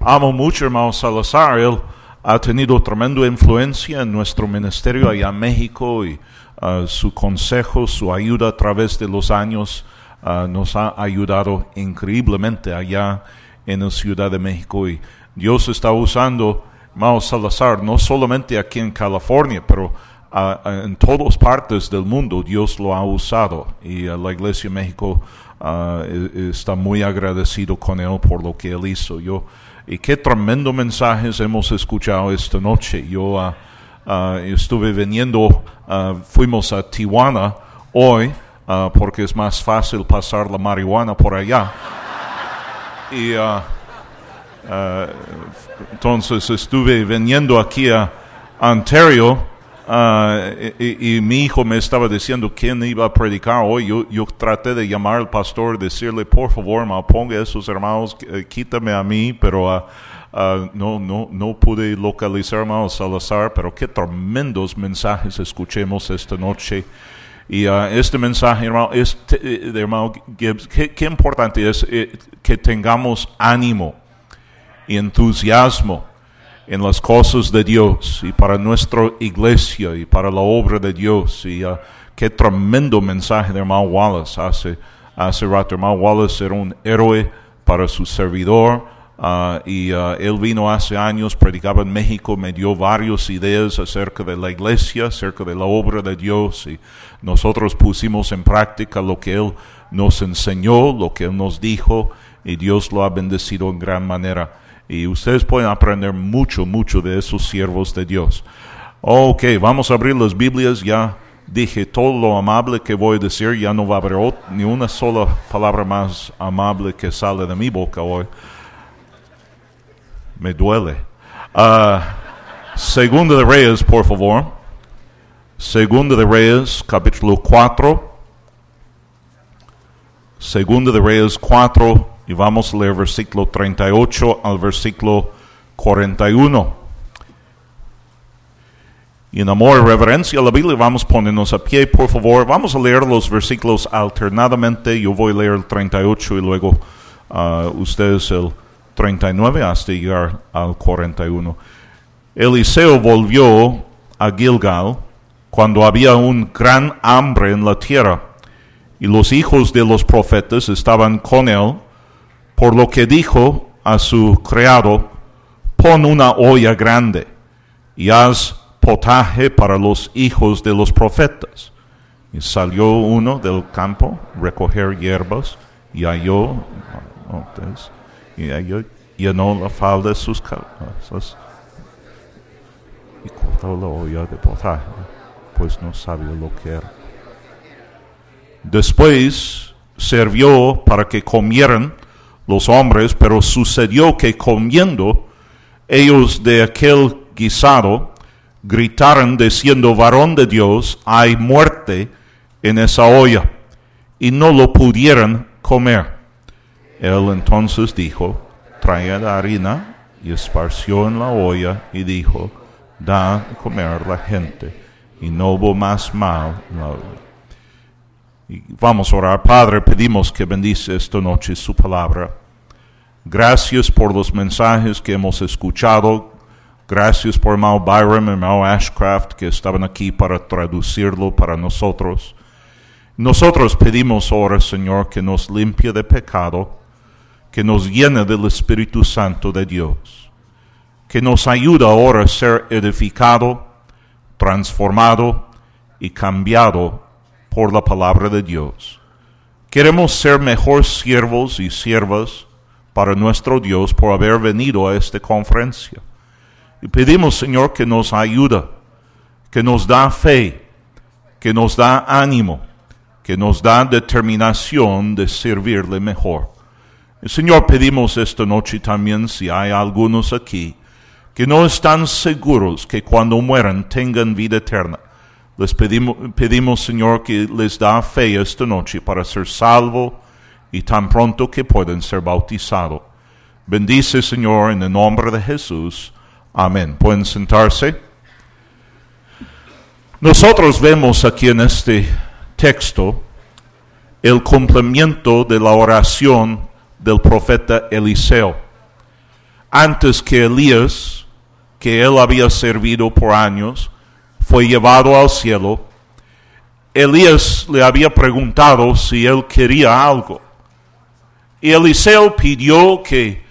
amo mucho hermano Salazar, él ha tenido tremenda influencia en nuestro ministerio allá en México y uh, su consejo, su ayuda a través de los años uh, nos ha ayudado increíblemente allá en la Ciudad de México. Y Dios está usando hermano Salazar no solamente aquí en California, pero en todas partes del mundo Dios lo ha usado. Y la Iglesia de México e, está muy agradecido con él por lo que él hizo. Yo, y qué tremendo mensajes hemos escuchado esta noche. Yo ah, ah, estuve viniendo, fuimos a Tijuana hoy porque es más fácil pasar la marihuana por allá. Y entonces estuve viniendo aquí a Ontario Ah, y, mi hijo me estaba diciendo quién iba a predicar hoy. Yo, yo traté de llamar al pastor, decirle, por favor, me ponga esos hermanos, eh, quítame a mí, pero ah, ah, no, no, no pude localizar a Salazar, pero qué tremendos mensajes escuchemos esta noche. Y este mensaje, hermano, este, de hermano Gibbs, qué, qué importante es eh, que tengamos ánimo y entusiasmo en las cosas de Dios y para nuestra iglesia y para la obra de Dios. Y uh, qué tremendo mensaje de hermano Wallace hace, hace rato. Hermano Wallace era un héroe para su servidor. Uh, y uh, él vino hace años, predicaba en México, me dio varias ideas acerca de la iglesia, acerca de la obra de Dios y nosotros pusimos en práctica lo que él nos enseñó, lo que él nos dijo y Dios lo ha bendecido en gran manera. Y ustedes pueden aprender mucho, mucho de esos siervos de Dios. Ok, vamos a abrir las Biblias. Ya dije todo lo amable que voy a decir. Ya no va a haber ni una sola palabra más amable que sale de mi boca hoy. Me duele. Uh, Segunda de Reyes, por favor. Segunda de Reyes, capítulo 4. Segunda de Reyes 4 y vamos a leer versículo 38 al versículo 41. Y en amor y reverencia a la Biblia vamos a ponernos a pie, por favor. Vamos a leer los versículos alternadamente. Yo voy a leer el 38 y luego uh, ustedes el 39 hasta llegar al 41. Eliseo volvió a Gilgal cuando había un gran hambre en la tierra y los hijos de los profetas estaban con él por lo que dijo a su criado, pon una olla grande y haz potaje para los hijos de los profetas. Y salió uno del campo recoger hierbas y halló, y halló, llenó la falda de sus cabezas y cortó la olla de potaje, pues no sabía lo que era. Después sirvió para que comieran los hombres, pero sucedió que comiendo ellos de aquel guisado, gritaron diciendo, varón de Dios, hay muerte en esa olla, y no lo pudieron comer. Él entonces dijo, trae la harina, y esparció en la olla, y dijo, da a comer la gente, y no hubo más mal en la olla. Y vamos a orar. Padre, pedimos que bendice esta noche su palabra. Gracias por los mensajes que hemos escuchado. Gracias por Mal Byram y Mal Ashcraft que estaban aquí para traducirlo para nosotros. Nosotros pedimos ahora, Señor, que nos limpie de pecado, que nos llene del Espíritu Santo de Dios, que nos ayude ahora a ser edificado, transformado y cambiado por la palabra de Dios. Queremos ser mejor siervos y siervas para nuestro Dios por haber venido a esta conferencia. Y pedimos, Señor, que nos ayude, que nos da fe, que nos da ánimo, que nos da determinación de servirle mejor. Señor, pedimos esta noche también, si hay algunos aquí que no están seguros que cuando mueran tengan vida eterna, les pedimos, pedimos, Señor, que les da fe esta noche para ser salvo y tan pronto que puedan ser bautizados. Bendice, Señor, en el nombre de Jesús. Amén. Pueden sentarse. Nosotros vemos aquí en este texto el cumplimiento de la oración del profeta Eliseo. antes que Elías, que él había servido por años, fue llevado al cielo, Elías le había preguntado si él quería algo. Y Eliseo pidió que,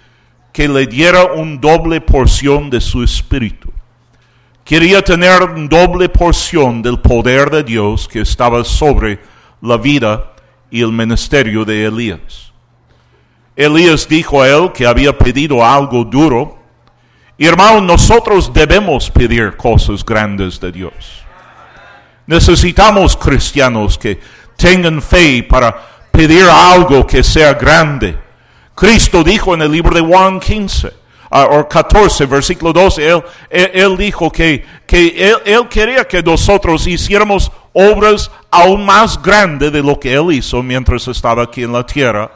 que le diera un doble porción de su espíritu. Quería tener una doble porción del poder de Dios que estaba sobre la vida y el ministerio de Elías. Elías dijo a él que había pedido algo duro. Y hermano, nosotros debemos pedir cosas grandes de Dios. Necesitamos cristianos que tengan fe para pedir algo que sea grande. Cristo dijo en el libro de Juan 15, uh, o 14, versículo 12, él, él, dijo que, que él, él, quería que nosotros hiciéramos obras aún más grandes de lo que él hizo mientras estaba aquí en la tierra.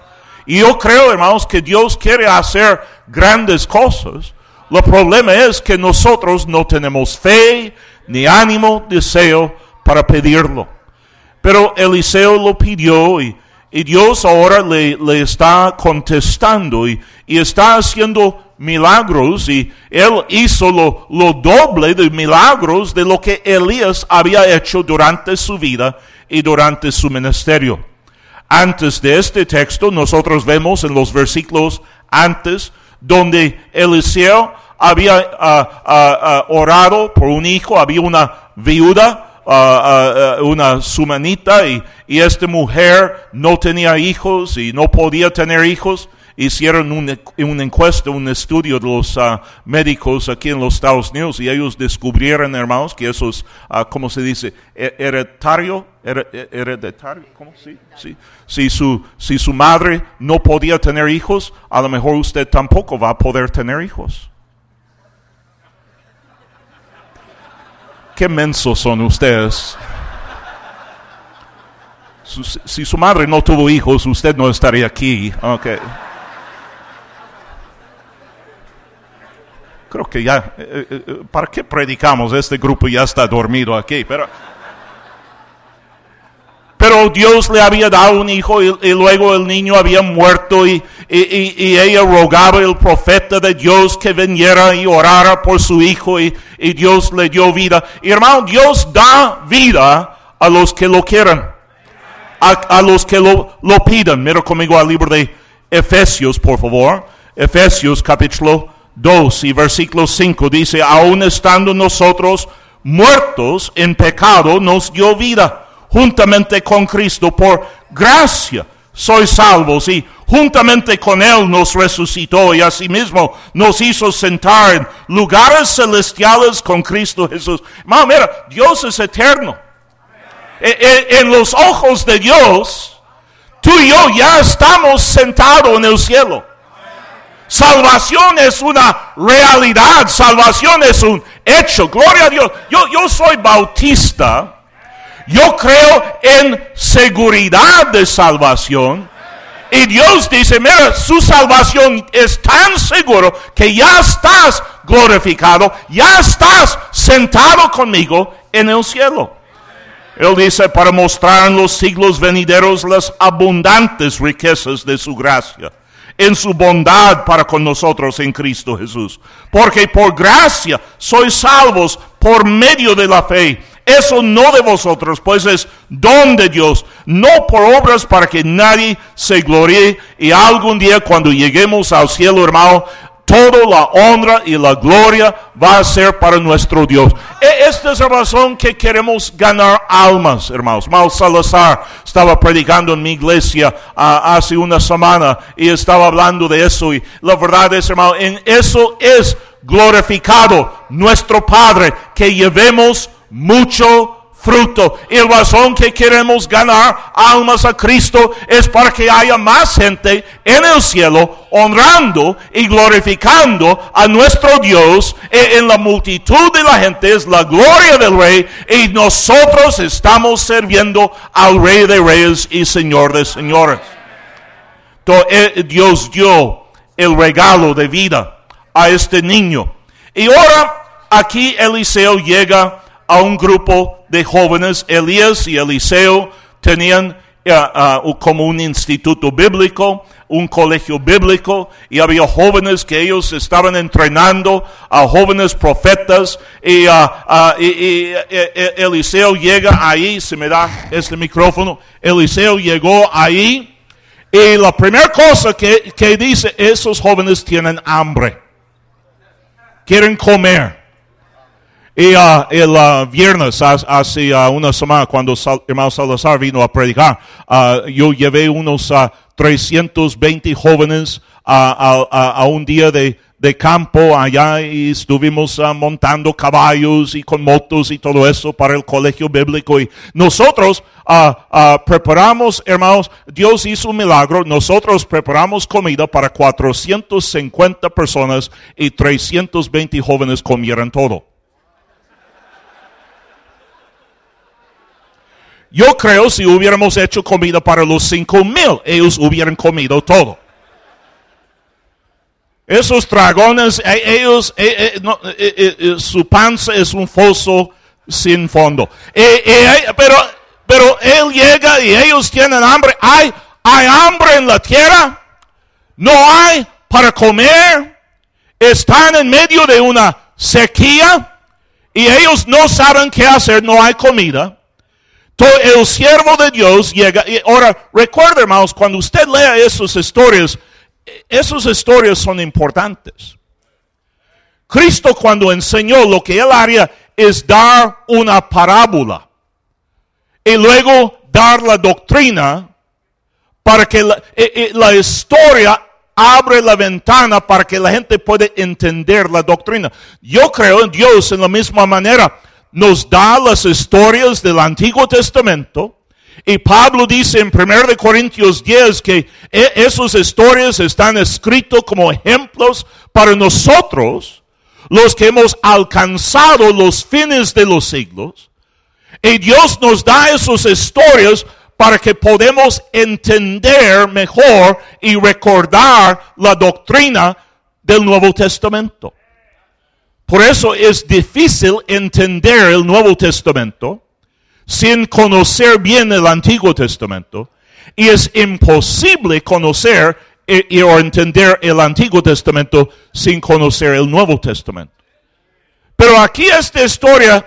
Y yo creo, hermanos, que Dios quiere hacer grandes cosas. El problema es que nosotros no tenemos fe, ni ánimo, deseo para pedirlo. Pero Eliseo lo pidió y, y Dios ahora le, le está contestando y, y, está haciendo milagros y él hizo lo, lo, doble de milagros de lo que Elías había hecho durante su vida y durante su ministerio. Antes de este texto nosotros vemos en los versículos antes donde Eliseo había uh, uh, uh, orado por un hijo, había una viuda una sumanita y, y esta mujer no tenía hijos y no podía tener hijos. Hicieron un, un encuesta, un estudio de los médicos aquí en los Estados Unidos y ellos descubrieron, hermanos, que eso es, ¿cómo se dice? E, hereditario, hereditario, ¿cómo? Sí, sí. Si su, si su madre no podía tener hijos, a lo mejor usted tampoco va a poder tener hijos. Qué mensos son ustedes. Si su madre no tuvo hijos, usted no estaría aquí. Okay. Creo que ya, eh, eh, eh, ¿para qué predicamos? Este grupo ya está dormido aquí, pero... Pero Dios le había dado un hijo y, luego el niño había muerto y, y, ella rogaba al profeta de Dios que viniera y orara por su hijo y, Dios le dio vida. Hermano, Dios da vida a los que lo quieran, a, los que lo, lo pidan. Mira conmigo al libro de Efesios, por favor. Efesios capítulo 2 y versículo 5 dice, aún estando nosotros muertos en pecado, nos dio vida juntamente con Cristo, por gracia sois salvos y juntamente con Él nos resucitó y asimismo nos hizo sentar en lugares celestiales con Cristo Jesús. mira, Dios es eterno. E, e, en los ojos de Dios, tú y yo ya estamos sentados en el cielo. Salvación es una realidad, salvación es un hecho. Gloria a Dios. Yo, yo soy bautista yo creo en seguridad de salvación. Y Dios dice, mira, su salvación es tan seguro que ya estás glorificado, ya estás sentado conmigo en el cielo. Él dice, para mostrar en los siglos venideros las abundantes riquezas de su gracia, en su bondad para con nosotros en Cristo Jesús. Porque por gracia sois salvos por medio de la fe eso no de vosotros, pues es don de Dios, no por obras para que nadie se gloríe. Y algún día cuando lleguemos al cielo, hermano, toda la honra y la gloria va a ser para nuestro Dios. E, esta es la razón que queremos ganar almas, hermanos. Mal Salazar estaba predicando en mi iglesia ah, hace una semana y estaba hablando de eso. Y la verdad es, hermano, en eso es glorificado nuestro Padre, que llevemos mucho fruto. Y el razón que queremos ganar almas a Cristo es para que haya más gente en el cielo honrando y glorificando a nuestro Dios. E en la multitud de la gente es la gloria del Rey y nosotros estamos sirviendo al Rey de Reyes y Señor de Señores. Entonces, Dios dio el regalo de vida a este niño. Y ahora aquí Eliseo llega a un grupo de jóvenes. Elías y Eliseo tenían eh, ah, como un instituto bíblico, un colegio bíblico, y había jóvenes que ellos estaban entrenando a jóvenes profetas, y, y- y, eh, eh, Eliseo llega ahí, se me da este micrófono, Eliseo llegó ahí, y la primera cosa que, que dice, esos jóvenes tienen hambre, quieren comer. Y ah, el ah, viernes, ha- hace ah, una semana, cuando hermano Salazar vino a predicar, yo llevé unos ah, 320 jóvenes a, un día de, de campo allá y estuvimos montando caballos y con motos y todo eso para el colegio bíblico. Y nosotros preparamos, hermanos, Dios hizo un milagro, nosotros preparamos comida para 450 personas y 320 jóvenes comieron todo. Yo creo si hubiéramos hecho comida para los cinco mil, ellos hubieran comido todo. Esos dragones, eh, ellos, eh, eh, no, su panza es un foso sin fondo. Pero, pero él llega y ellos tienen hambre. Hay, hay hambre en la tierra. No hay para comer. Están en medio de una sequía y ellos no saben qué hacer. No hay comida. El siervo de Dios llega. Y ahora, recuerda, hermanos, cuando usted lea esas historias, eh, esas historias son importantes. Cristo cuando enseñó lo que él haría es dar una parábola y luego dar la doctrina para que la, eh, eh, la historia abre la ventana para que la gente pueda entender la doctrina. Yo creo en Dios en la misma manera. Nos da las historias del Antiguo Testamento. Y Pablo dice en 1 de Corintios 10 que e- esas historias están escritas como ejemplos para nosotros, los que hemos alcanzado los fines de los siglos. Y Dios nos da esas historias para que podamos entender mejor y recordar la doctrina del Nuevo Testamento. Por eso es difícil entender el Nuevo Testamento sin conocer bien el Antiguo Testamento. Y es imposible conocer y, o entender el Antiguo Testamento sin conocer el Nuevo Testamento. Pero aquí esta historia,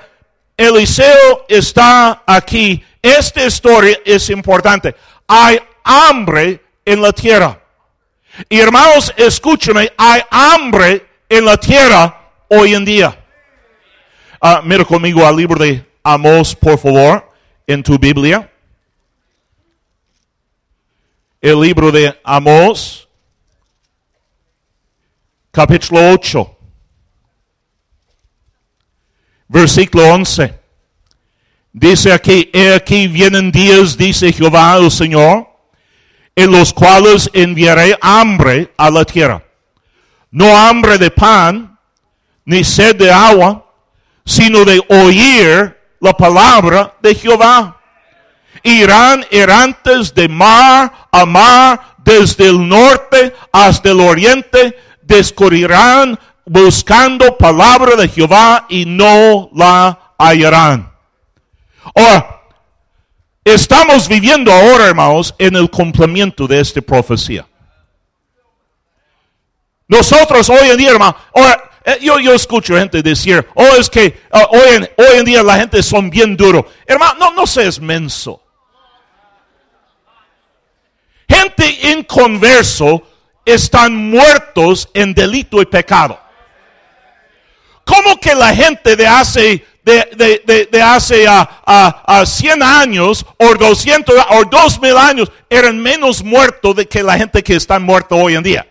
Eliseo está aquí. Esta historia es importante. Hay hambre en la tierra. Y hermanos, escúcheme, hay hambre en la tierra hoy en día. Ah, mira conmigo al libro de Amós, por favor, en tu Biblia. El libro de Amós, capítulo 8. Versículo 11. Dice aquí, he aquí vienen días, dice Jehová el Señor, en los cuales enviaré hambre a la tierra. No hambre de pan, ni sed de agua, sino de oír la palabra de Jehová. Irán errantes de mar a mar, desde el norte hasta el oriente, descubrirán buscando palabra de Jehová y no la hallarán. Ahora, estamos viviendo ahora, hermanos, en el cumplimiento de esta profecía. Nosotros hoy en día, hermano, ahora, yo, yo escucho gente decir, oh, es que ah, hoy, en, hoy en día la gente son bien duro. Hermano, no, no seas menso. Gente inconverso están muertos en delito y pecado. ¿Cómo que la gente de hace, de, de, de, de hace a, a, a 100 años o 200 o 2000 años eran menos muertos de que la gente que está muerta hoy en día?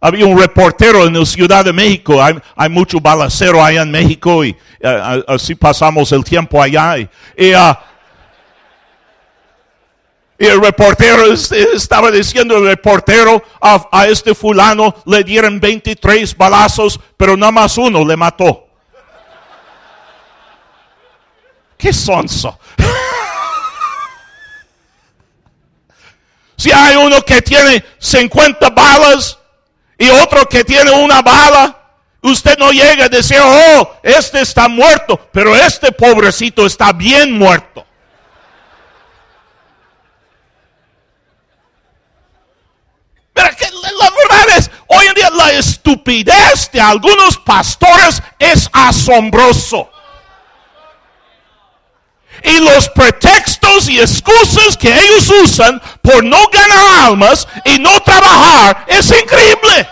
Había un reportero en la Ciudad de México, hay, hay mucho balacero allá en México y eh, así pasamos el tiempo allá. Y, ah, el reportero es- estaba diciendo, el reportero a, a este fulano le dieron 23 balazos, pero nada más uno le mató. ¿Qué sonso? si hay uno que tiene 50 balas y otro que tiene una bala Usted no llega a decir, oh, este está muerto, pero este pobrecito está bien muerto. Pero que la verdad es, hoy en día la estupidez de algunos pastores es asombroso. Y los pretextos y excusas que ellos usan por no ganar almas y no trabajar es increíble.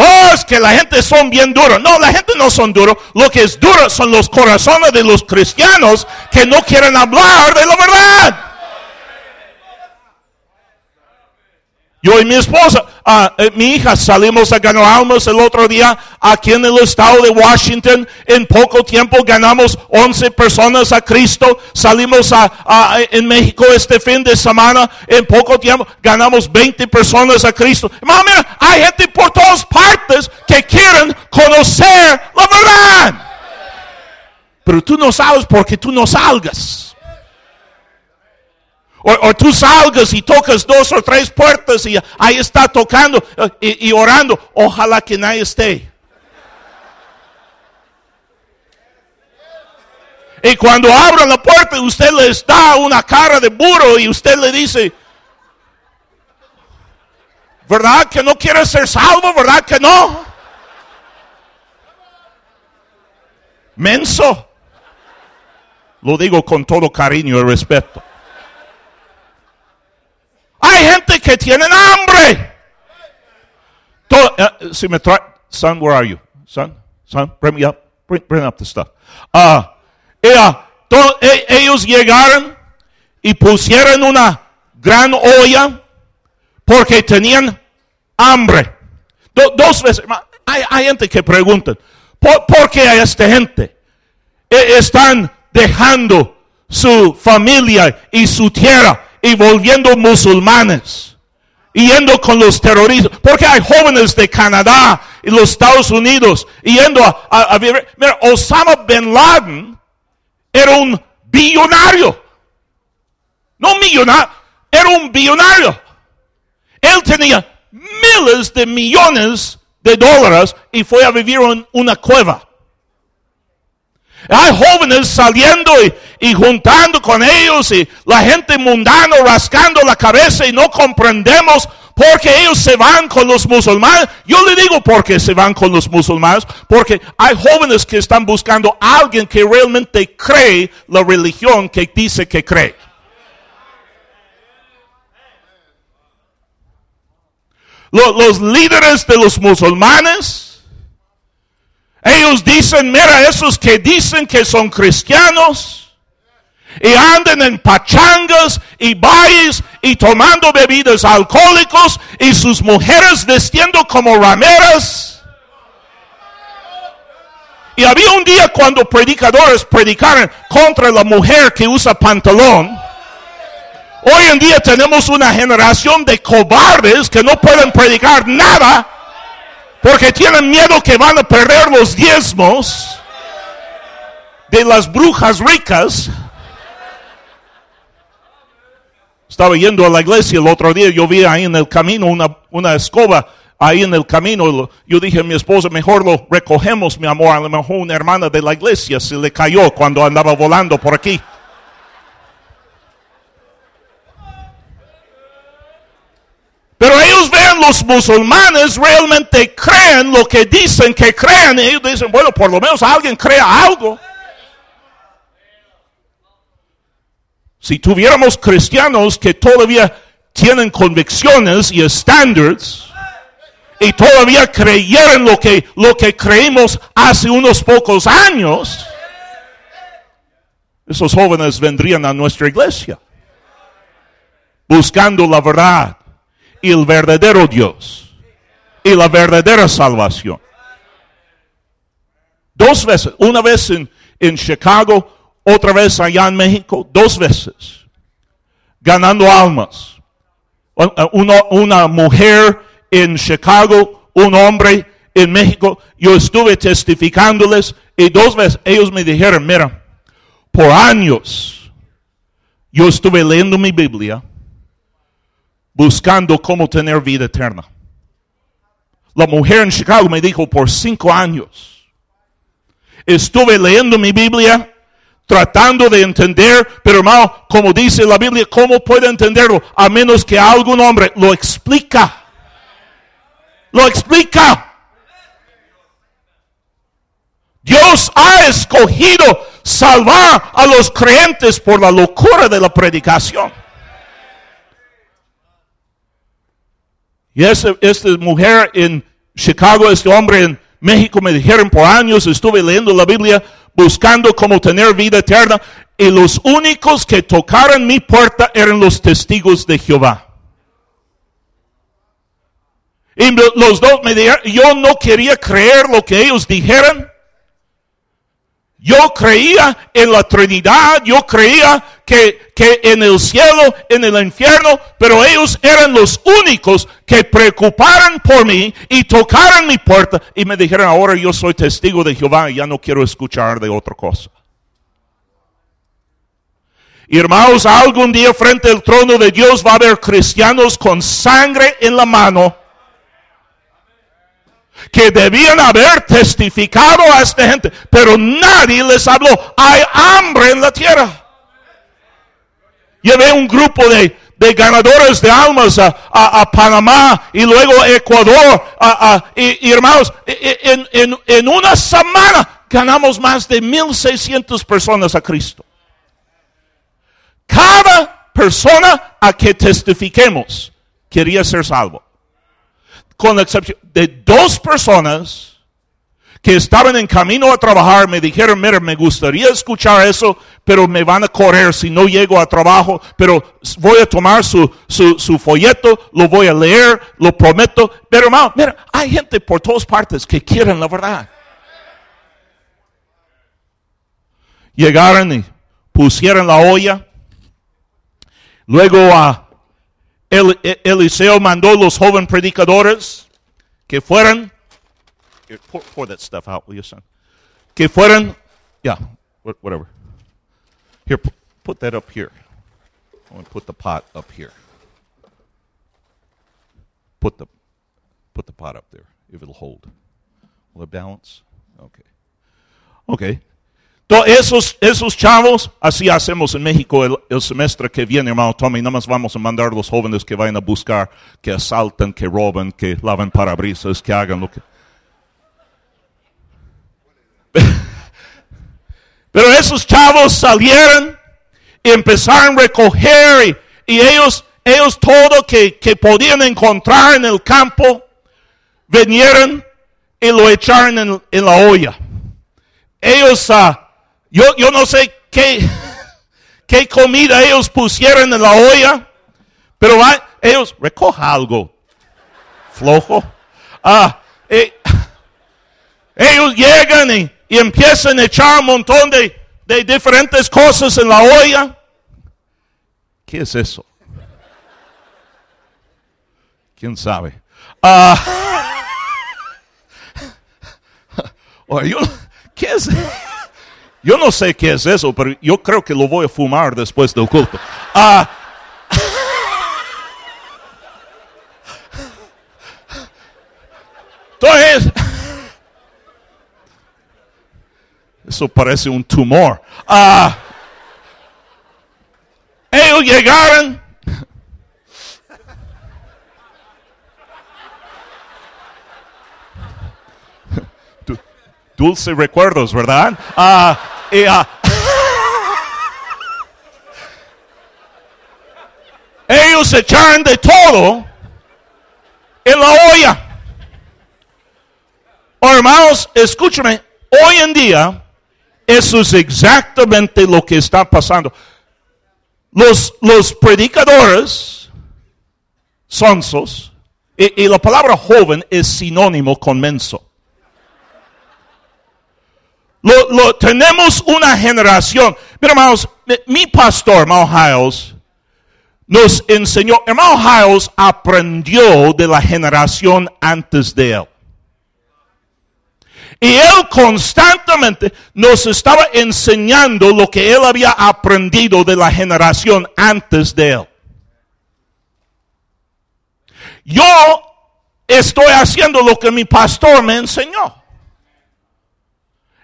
Oh, es que la gente son bien duros. No, la gente no son duros. Lo que es duro son los corazones de los cristianos que no quieren hablar de la verdad. Yo y mi esposa, ah, eh, mi hija, salimos a ganar almas el otro día aquí en el estado de Washington. En poco tiempo ganamos 11 personas a Cristo. Salimos a, en México este fin de semana. En poco tiempo ganamos 20 personas a Cristo. mira, hay gente por todas partes que quieren conocer la verdad. Pero tú no sabes porque tú no salgas. O, tú salgas y tocas dos o tres puertas y ahí está tocando eh, y, orando. Ojalá que nadie esté. Y cuando abran la puerta, usted les da una cara de burro y usted le dice, ¿verdad que no quiere ser salvo? ¿Verdad que no? Menso. Lo digo con todo cariño y respeto. Hay gente que tienen hambre. Uh, si me trae, son, where are you? Son, son, bring up, bring, up the stuff. Uh, e, ellos llegaron y pusieron una gran olla porque tenían hambre. dos veces, hay, gente que pregunta, ¿por, ¿por qué a esta gente e, están dejando su familia y su tierra y volviendo musulmanes. Yendo con los terroristas. Porque hay jóvenes de Canadá y los Estados Unidos yendo a, vivir. Mira, Osama Bin Laden era un billonario. No millonario, era un billonario. Él tenía miles de millones de dólares y fue a vivir en una cueva. Hay jóvenes saliendo y, juntando con ellos y la gente mundana rascando la cabeza y no comprendemos por qué ellos se van con los musulmanes. Yo le digo por qué se van con los musulmanes, porque hay jóvenes que están buscando a alguien que realmente cree la religión que dice que cree. los líderes de los musulmanes ellos dicen, mira, esos que dicen que son cristianos y andan en pachangas y bailes y tomando bebidas alcohólicos y sus mujeres vestiendo como rameras. Y había un día cuando predicadores predicaron contra la mujer que usa pantalón. Hoy en día tenemos una generación de cobardes que no pueden predicar nada porque tienen miedo que van a perder los diezmos de las brujas ricas. Estaba yendo a la iglesia el otro día, yo vi ahí en el camino una, una escoba ahí en el camino. Yo dije a mi esposa, mejor lo recogemos, mi amor. A lo mejor una hermana de la iglesia se le cayó cuando andaba volando por aquí. Pero ellos los musulmanes realmente creen lo que dicen que creen. Y ellos dicen, bueno, por lo menos alguien crea algo. Si tuviéramos cristianos que todavía tienen convicciones y estándares y todavía creyeran lo que, lo que creímos hace unos pocos años, esos jóvenes vendrían a nuestra iglesia buscando la verdad y el verdadero Dios y la verdadera salvación. Dos veces, una vez en, en Chicago, otra vez allá en México, dos veces, ganando almas. Una, una mujer en Chicago, un hombre en México, yo estuve testificándoles y dos veces ellos me dijeron, mira, por años yo estuve leyendo mi Biblia buscando cómo tener vida eterna. La mujer en Chicago me dijo por cinco años. Estuve leyendo mi Biblia, tratando de entender, pero hermano, como dice la Biblia, ¿cómo puede entenderlo? A menos que algún hombre lo explica. Lo explica. Dios ha escogido salvar a los creyentes por la locura de la predicación. Y esta, mujer en Chicago, este hombre en México, me dijeron por años, estuve leyendo la Biblia, buscando cómo tener vida eterna, y los únicos que tocaron mi puerta eran los testigos de Jehová. Y los dos me dijeron, yo no quería creer lo que ellos dijeran. Yo creía en la Trinidad, yo creía que, que, en el cielo, en el infierno, pero ellos eran los únicos que preocuparon por mí y tocaron mi puerta y me dijeron, ahora yo soy testigo de Jehová y ya no quiero escuchar de otra cosa. hermanos, algún día frente al trono de Dios va a haber cristianos con sangre en la mano que debían haber testificado a esta gente, pero nadie les habló. Hay hambre en la tierra. Llevé un grupo de, ganadores de almas a, Panamá y luego a Ecuador. y, hermanos, en, en una semana ganamos más de 1.600 personas a Cristo. Cada persona a que testifiquemos quería ser salvo con la excepción de dos personas que estaban en camino a trabajar, me dijeron, mira, me gustaría escuchar eso, pero me van a correr si no llego a trabajo, pero voy a tomar su, su, folleto, lo voy a leer, lo prometo. Pero hermano, mira, hay gente por todas partes que quieren la verdad. Llegaron y pusieron la olla. Luego a el, Eliseo mandó los jóvenes predicadores que fueran, pour, pour, that stuff out, will you, son? Que fueran, yeah, whatever. Here, put, put that up here. I'm going to put the pot up here. Put the, put the pot up there, if it'll hold. Will it balance? Okay. Okay. Todos esos, esos chavos, así hacemos en México el, semestre que viene, hermano Tommy. Nada más vamos a mandar a los jóvenes que vayan a buscar, que asalten, que roben, que laven parabrisas, que hagan lo que. Pero esos chavos salieron y empezaron a recoger y, ellos, ellos todo que, que podían encontrar en el campo, vinieron y lo echaron en, en la olla. Ellos uh, yo, yo no sé qué, qué comida ellos pusieron en la olla, pero ellos recoja algo flojo. Ah, eh, ellos llegan y, empiezan a echar un montón de, diferentes cosas en la olla. ¿Qué es eso? ¿Quién sabe? Ah, ¿Qué es? Yo no sé qué es eso, pero yo creo que lo voy a fumar después del culto. Ah. entonces, eso parece un tumor. Ah, ellos llegaron. Dulce recuerdos, ¿verdad? Ah, Ah, ellos echaron de todo en la olla. Oh, hermanos, escúchame, hoy en día eso es exactamente lo que está pasando. Los, los predicadores sonsos, y, y la palabra joven es sinónimo con menso. Lo, tenemos una generación. Mira, hermanos, mi pastor, hermano Hiles, nos enseñó, hermano Hiles aprendió de la generación antes de él. Y él constantemente nos estaba enseñando lo que él había aprendido de la generación antes de él. Yo estoy haciendo lo que mi pastor me enseñó.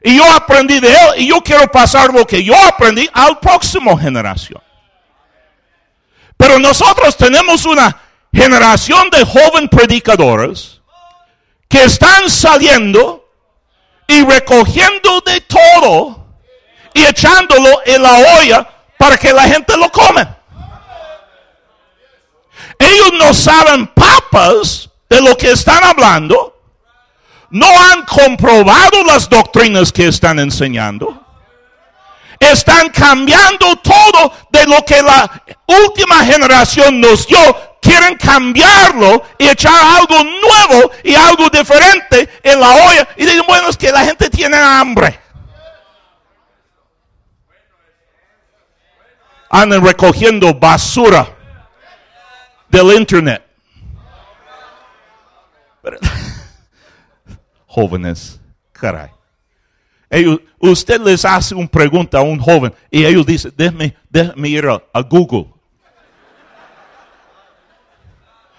Y yo aprendí de él y yo quiero pasar lo que yo aprendí al próximo generación. Pero nosotros tenemos una generación de joven predicadores que están saliendo y recogiendo de todo y echándolo en la olla para que la gente lo come. Ellos no saben papas de lo que están hablando. No han comprobado las doctrinas que están enseñando. Están cambiando todo de lo que la última generación nos dio. Quieren cambiarlo y echar algo nuevo y algo diferente en la olla. Y dicen, bueno, es que la gente tiene hambre. Andan recogiendo basura del internet. Jóvenes, caray. Ellos, usted les hace una pregunta a un joven y ellos dicen, déjame, déjame ir a, Google.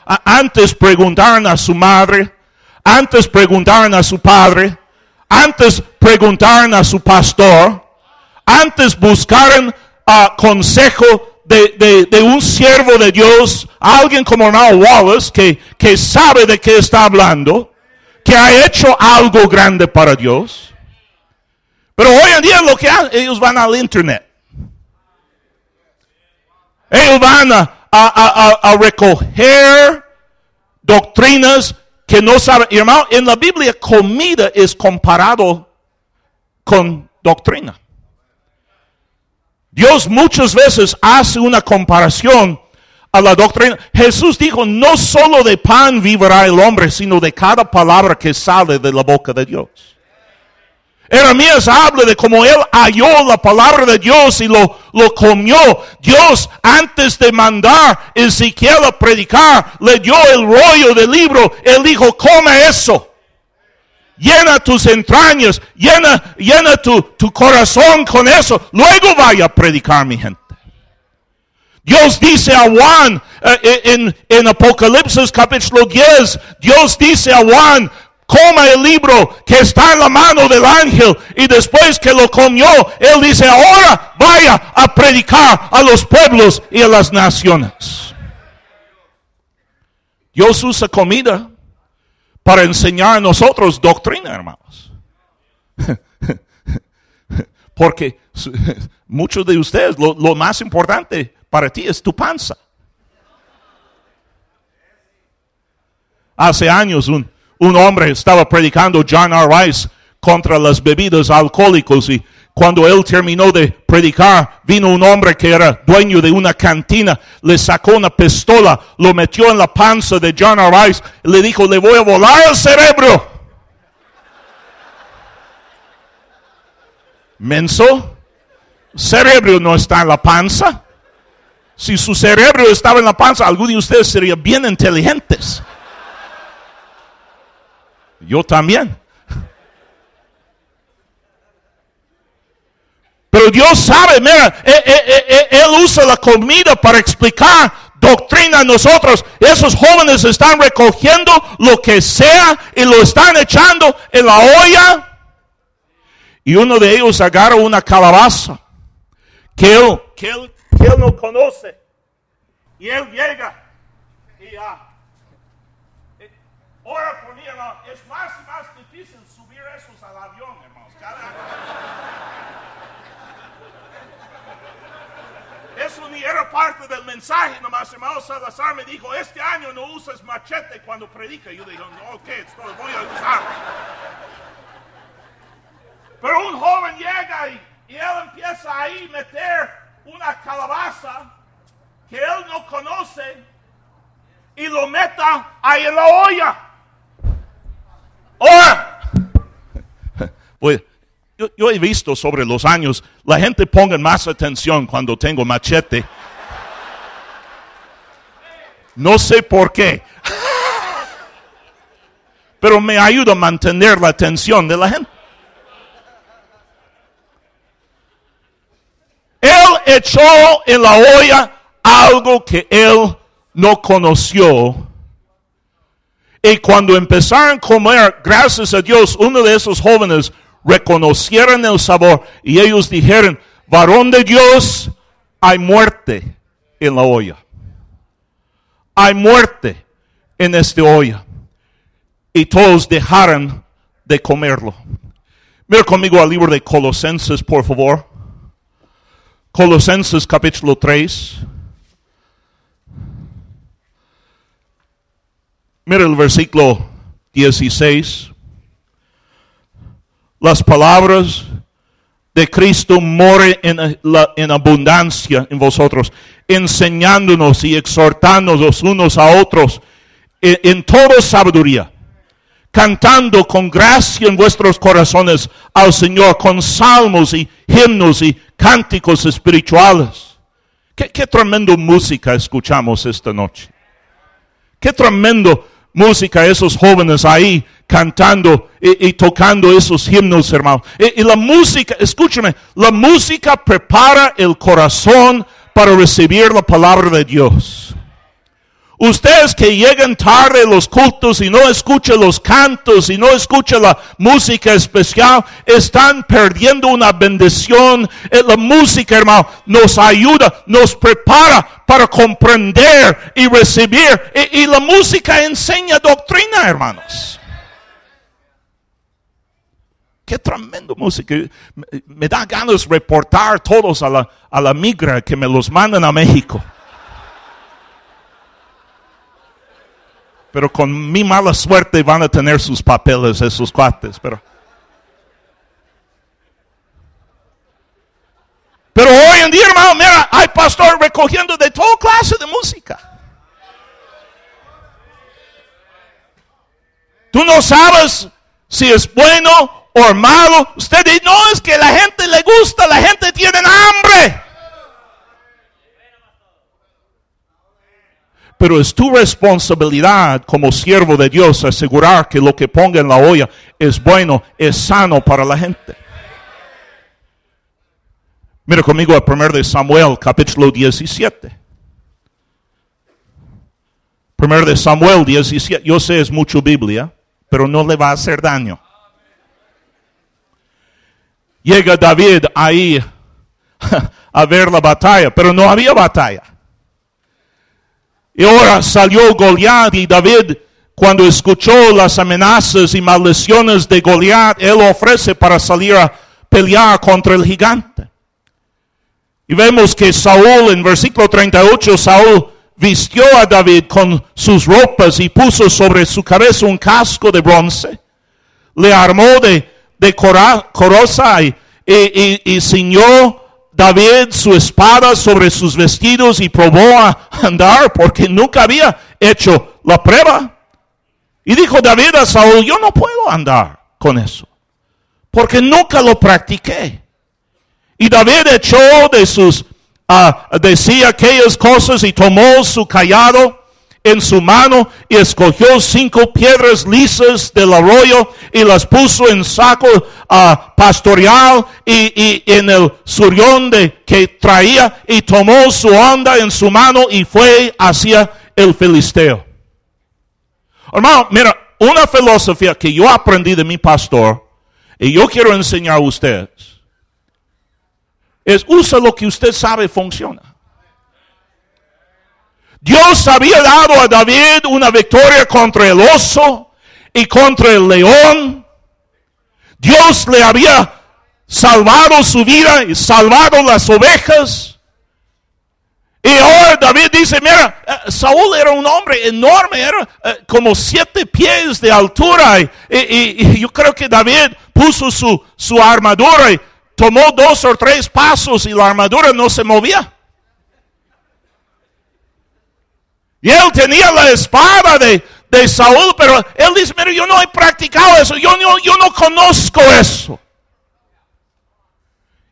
antes preguntaron a su madre, antes preguntaron a su padre, antes preguntaron a su pastor, antes buscaron uh, consejo de, un siervo de Dios, alguien como hermano Wallace, que, que sabe de qué está hablando, que ha hecho algo grande para Dios. Pero hoy en día lo que hacen, ellos van al internet. Ellos van a, a, recoger doctrinas que no saben. Hermano, en la Biblia comida es comparado con doctrina. Dios muchas veces hace una comparación a la doctrina. Jesús dijo, no solo de pan vivirá el hombre, sino de cada palabra que sale de la boca de Dios. Jeremías habla de cómo él halló la palabra de Dios y lo, lo comió. Dios, antes de mandar Ezequiel a predicar, le dio el rollo del libro. Él dijo, come eso llena tus entrañas, llena, llena tu, tu corazón con eso. Luego vaya a predicar mi gente. Dios dice a Juan eh, eh, en, Apocalipsis capítulo 10, Dios dice a Juan, coma el libro que está en la mano del ángel y después que lo comió, él dice, ahora vaya a predicar a los pueblos y a las naciones. Dios usa comida para enseñar a nosotros doctrina, hermanos. Porque muchos de ustedes, lo, más importante para ti es tu panza. Hace años un, un hombre estaba predicando John R. Rice contra las bebidas alcohólicas y cuando él terminó de predicar, vino un hombre que era dueño de una cantina, le sacó una pistola, lo metió en la panza de John R. Rice y le dijo, le voy a volar el cerebro. Menso, cerebro no está en la panza. Si su cerebro estaba en la panza, algunos de ustedes serían bien inteligentes. Yo también. Pero Dios sabe, mira, eh, eh, eh, Él usa la comida para explicar doctrina a nosotros. Esos jóvenes están recogiendo lo que sea y lo están echando en la olla. Y uno de ellos agarra una calabaza que que él, no conoce. Y él llega y ah, ora por mí, Es más y más difícil subir esos al avión, hermanos. Eso ni era parte del mensaje, nomás hermano Salazar me dijo, este año no uses machete cuando predica. Yo dije, no, ok, esto voy a usar. Pero un joven llega y, y él empieza ahí a meter una calabaza que él no conoce y lo meta ahí en la olla. Ahora, pues yo, he visto sobre los años, la gente ponga más atención cuando tengo machete. No sé por qué. Pero me ayuda a mantener la atención de la gente. Él echó en la olla algo que él no conoció. Y cuando empezaron a comer, gracias a Dios, uno de esos jóvenes reconocieron el sabor y ellos dijeron, varón de Dios, hay muerte en la olla. Hay muerte en este olla. Y todos dejaron de comerlo. Mira conmigo al libro de Colosenses, por favor. Colosenses capítulo 3. Mira el versículo 16. Las palabras de Cristo more en, en abundancia en vosotros, enseñándonos y exhortándonos unos a otros en, en toda sabiduría, cantando con gracia en vuestros corazones al Señor con salmos y himnos y cánticos espirituales. Qué, tremendo música escuchamos esta noche. Qué tremendo música esos jóvenes ahí cantando y, tocando esos himnos, hermano. Y, y, la música, escúchame, la música prepara el corazón para recibir la palabra de Dios. Ustedes que llegan tarde a los cultos y no escuchan los cantos y no escuchan la música especial, están perdiendo una bendición. Eh, la música, hermano, nos ayuda, nos prepara para comprender y recibir. Y, la música enseña doctrina, hermanos. Qué tremendo música. Me, da ganas reportar todos a la, a la migra que me los mandan a México. Pero con mi mala suerte van a tener sus papeles esos cuates. Pero, pero hoy en día, hermano, mira, hay pastor recogiendo de toda clase de música. Tú no sabes si es bueno o malo. Usted dice, no, es que la gente le gusta, la gente tiene hambre. Pero es tu responsabilidad como siervo de Dios asegurar que lo que ponga en la olla es bueno, es sano para la gente. Mira conmigo el primer de Samuel, capítulo 17. Primer de Samuel 17. Yo sé es mucho Biblia, pero no le va a hacer daño. Llega David ahí a ver la batalla, pero no había batalla. Y ahora salió Goliat y David, cuando escuchó las amenazas y maldiciones de Goliat, él ofrece para salir a pelear contra el gigante. Y vemos que Saúl, en versículo 38, Saúl vistió a David con sus ropas y puso sobre su cabeza un casco de bronce. Le armó de, de y, y, y ciñó David su espada sobre sus vestidos y probó a andar porque nunca había hecho la prueba. Y dijo David a Saúl, yo no puedo andar con eso, porque nunca lo practiqué. Y David echó de sus, uh, decía aquellas cosas y tomó su callado en su mano y escogió cinco piedras lisas del arroyo y las puso en saco uh, pastoreal y, en el surión de, que traía y tomó su onda en su mano y fue hacia el filisteo. Hermano, mira, una filosofía que yo aprendí de mi pastor y yo quiero enseñar a ustedes es usa lo que usted sabe funciona. Dios había dado a David una victoria contra el oso y contra el león. Dios le había salvado su vida y salvado las ovejas. Y ahora David dice, mira, eh, Saúl era un hombre enorme, era eh, como siete pies de altura. Y, yo creo que David puso su, su armadura y tomó dos o tres pasos y la armadura no se movía. Y él tenía la espada de, Saúl, pero él dice, mira, yo no he practicado eso, yo no, yo no conozco eso.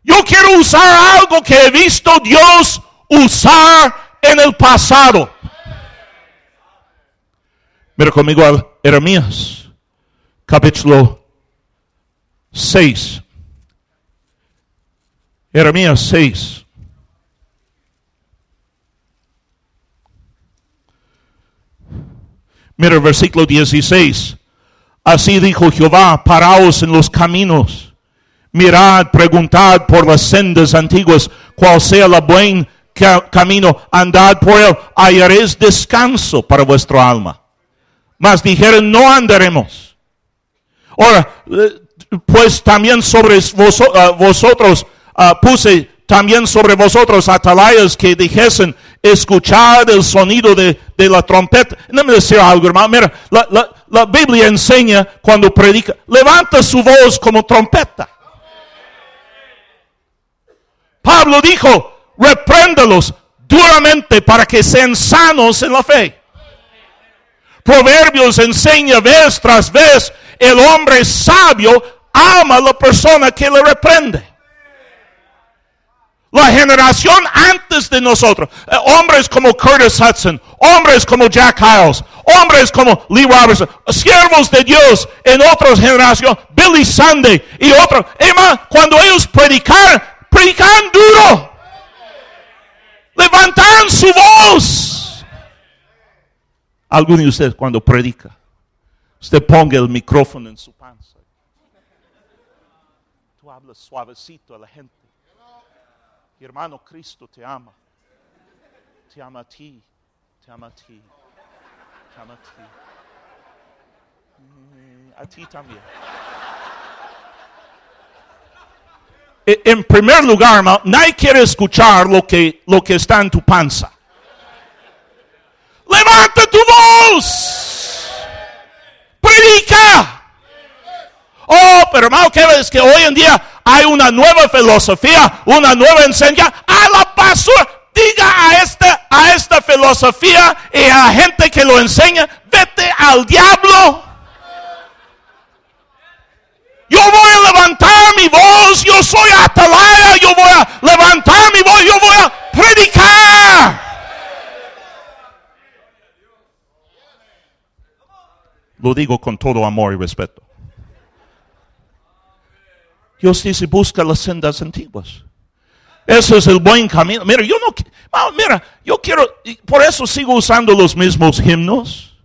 Yo quiero usar algo que he visto Dios usar en el pasado. Mira conmigo a Jeremías, capítulo 6. Jeremías 6. Mira el versículo 16. Así dijo Jehová, paraos en los caminos. Mirad, preguntad por las sendas antiguas, cuál sea el buen camino, andad por él, hallaréis descanso para vuestro alma. Mas dijeron, no andaremos. Ahora, eh, pues también sobre ah, vosotros ah, puse también sobre vosotros atalayas que dijesen, escuchad el sonido de, la trompeta. No me decir algo, hermano. Mira, la, Biblia enseña cuando predica, levanta su voz como trompeta. Pablo dijo, repréndalos duramente para que sean sanos en la fe. Proverbios enseña vez tras vez, el hombre sabio ama a la persona que le reprende. La generación antes de nosotros, eh, hombres como Curtis Hudson, hombres como Jack Hiles, hombres como Lee Robertson, siervos de Dios en otras generaciones, Billy Sunday y otros. Emma, cuando ellos predicaron, predicaron duro. Levantaron su voz. Alguno de ustedes cuando predica, usted ponga el micrófono en su panza. Tú hablas suavecito a la gente hermano, Cristo te ama. Te ama a ti, te ama a ti, te ama a ti. Mm, a ti también. E, en primer lugar, hermano, nadie quiere escuchar lo que, lo que está en tu panza. Levanta tu voz. Predica. Oh, pero hermano, ¿qué ves que hoy en día hay una nueva filosofía, una nueva enseñanza. A la basura, diga a esta, a esta filosofía y a la gente que lo enseña, vete al diablo. Yo voy a levantar mi voz, yo soy atalaya, yo voy a levantar mi voz, yo voy a predicar. Lo digo con todo amor y respeto. Dios dice, busca las sendas antiguas. Ese es el buen camino. Mira, yo no, mira, yo quiero, por eso sigo usando los mismos himnos.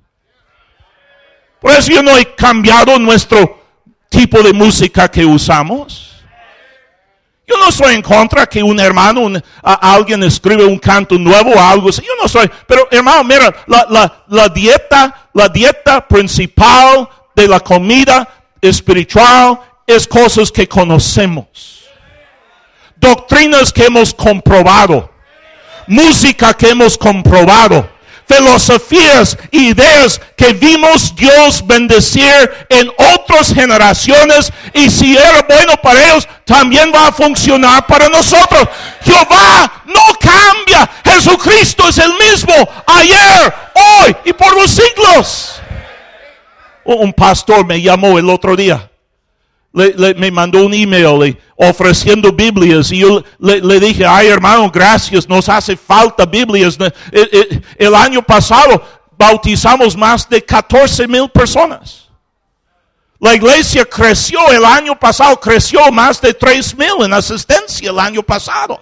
Por eso yo no he cambiado nuestro tipo de música que usamos. Yo no estoy en contra que un hermano, alguien escribe un canto nuevo o algo así. Yo no soy, pero hermano, mira, la, la dieta, la dieta principal de la comida espiritual es cosas que conocemos. Doctrinas que hemos comprobado. Música que hemos comprobado. Filosofías, ideas que vimos Dios bendecir en otras generaciones y si era bueno para ellos, también va a funcionar para nosotros. Jehová no cambia. Jesucristo es el mismo ayer, hoy y por los siglos. Un pastor me llamó el otro día me mandó un email ofreciendo Biblias y yo le, dije, ay hermano, gracias, nos hace falta Biblias. El, eh, eh, el, año pasado bautizamos más de 14 mil personas. La iglesia creció el año pasado, creció más de 3 mil en asistencia el año pasado.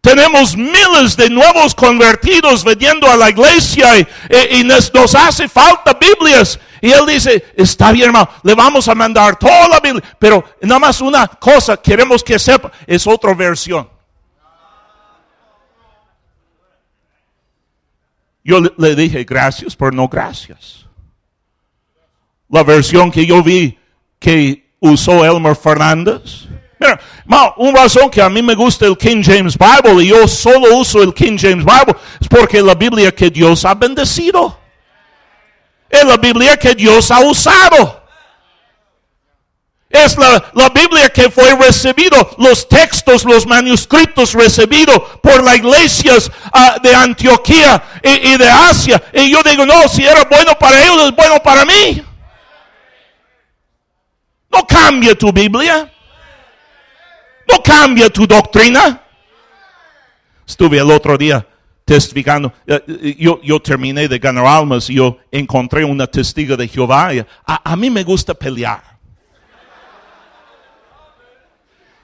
Tenemos miles de nuevos convertidos veniendo a la iglesia y, nos, hace falta Biblias. Y él dice, está bien hermano, le vamos a mandar toda la Biblia. Pero nada más una cosa queremos que sepa, es otra versión. Yo le, dije gracias, pero no gracias. La versión que yo vi que usó Elmer Fernández Mira, una razón que a mí me gusta el King James Bible y yo solo uso el King James Bible es porque la Biblia que Dios ha bendecido. Es la Biblia que Dios ha usado. Es la, Biblia que fue recibido, los textos, los manuscritos recibidos por las iglesias ah, de Antioquía y, y, de Asia. Y yo digo, no, si era bueno para ellos, es bueno para mí. No cambia tu Biblia. No cambia tu doctrina. Estuve el otro día testificando. Eh, eh, yo, terminé de ganar almas y yo encontré una testigo de Jehová. A, mí me gusta pelear.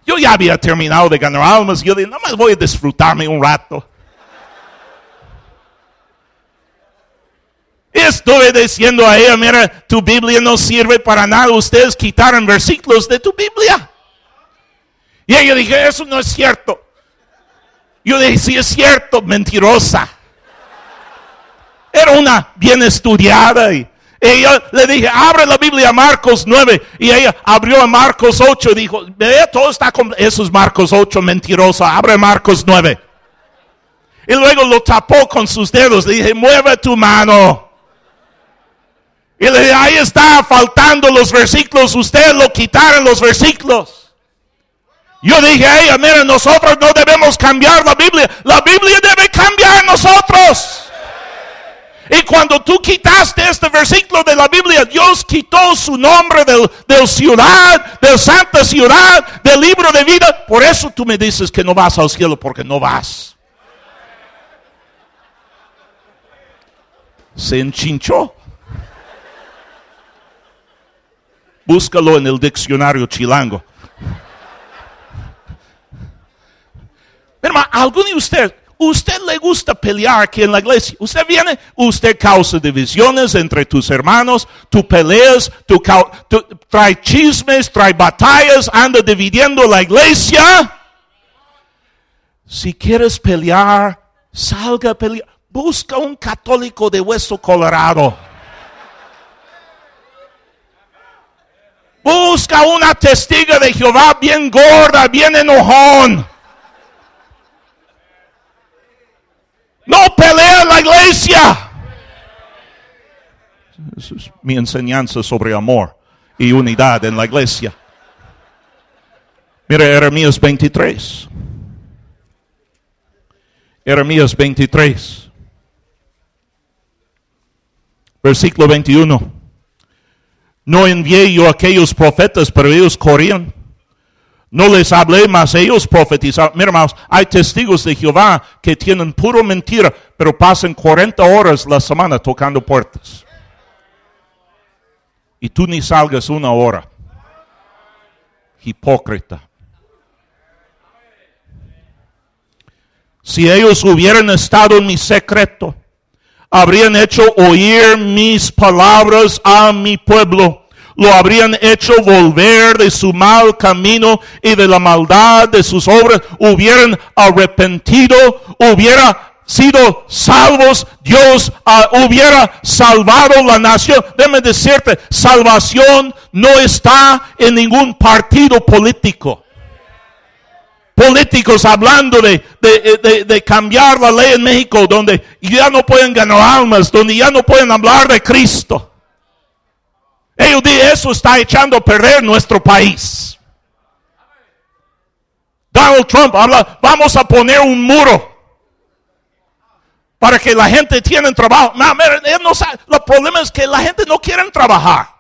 Yo ya había terminado de ganar almas. Yo dije, no más voy a disfrutarme un rato. estuve diciendo a ella, mira, tu Biblia no sirve para nada, ustedes quitaron versículos de tu Biblia. Y ella dije, eso no es cierto. Yo dije, sí es cierto, mentirosa. Era una bien estudiada y ella le dije, abre la Biblia a Marcos 9. Y ella abrió a Marcos 8 y dijo, ve, todo está con... Eso es Marcos 8, mentirosa. Abre Marcos 9. Y luego lo tapó con sus dedos. Le dije, mueve tu mano. Y le dije, ahí está faltando los versículos. Ustedes lo quitaron los versículos. Yo dije a ella, mira, nosotros no debemos cambiar la Biblia. La Biblia debe cambiar nosotros. Y cuando tú quitaste este versículo de la Biblia, Dios quitó su nombre del, del, ciudad, del santa ciudad, del libro de vida. Por eso tú me dices que no vas al cielo, porque no vas. Se enchinchó. Búscalo en el diccionario chilango. Hermano, ¿alguno de ustedes, usted le gusta pelear aquí en la iglesia? Usted viene, usted causa divisiones entre tus hermanos, tú peleas, tú, trae chismes, trae batallas, anda dividiendo la iglesia. Si quieres pelear, salga a pelear. Busca un católico de hueso colorado. Busca una testiga de Jehová bien gorda, bien enojón. No pelea la iglesia. Esa es mi enseñanza sobre amor y unidad en la iglesia. Mira Jeremías 23. Jeremías 23. Versículo 21. No envié yo a aquellos profetas, pero ellos corrían. No les hablé más, ellos profetizaron. Mira, hermanos, hay testigos de Jehová que tienen puro mentira, pero pasan 40 horas la semana tocando puertas. Y tú ni salgas una hora. Hipócrita. Si ellos hubieran estado en mi secreto, habrían hecho oír mis palabras a mi pueblo. Lo habrían hecho volver de su mal camino y de la maldad de sus obras. Hubieran arrepentido, hubiera sido salvos, Dios uh, hubiera salvado la nación. Déjame decirte, salvación no está en ningún partido político políticos hablando de, de, cambiar la ley en México, donde ya no pueden ganar almas, donde ya no pueden hablar de Cristo. Ellos dicen, eso está echando a perder nuestro país. Donald Trump habla, vamos a poner un muro para que la gente tenga trabajo. No, no sabe, el problema es que la gente no quiere trabajar.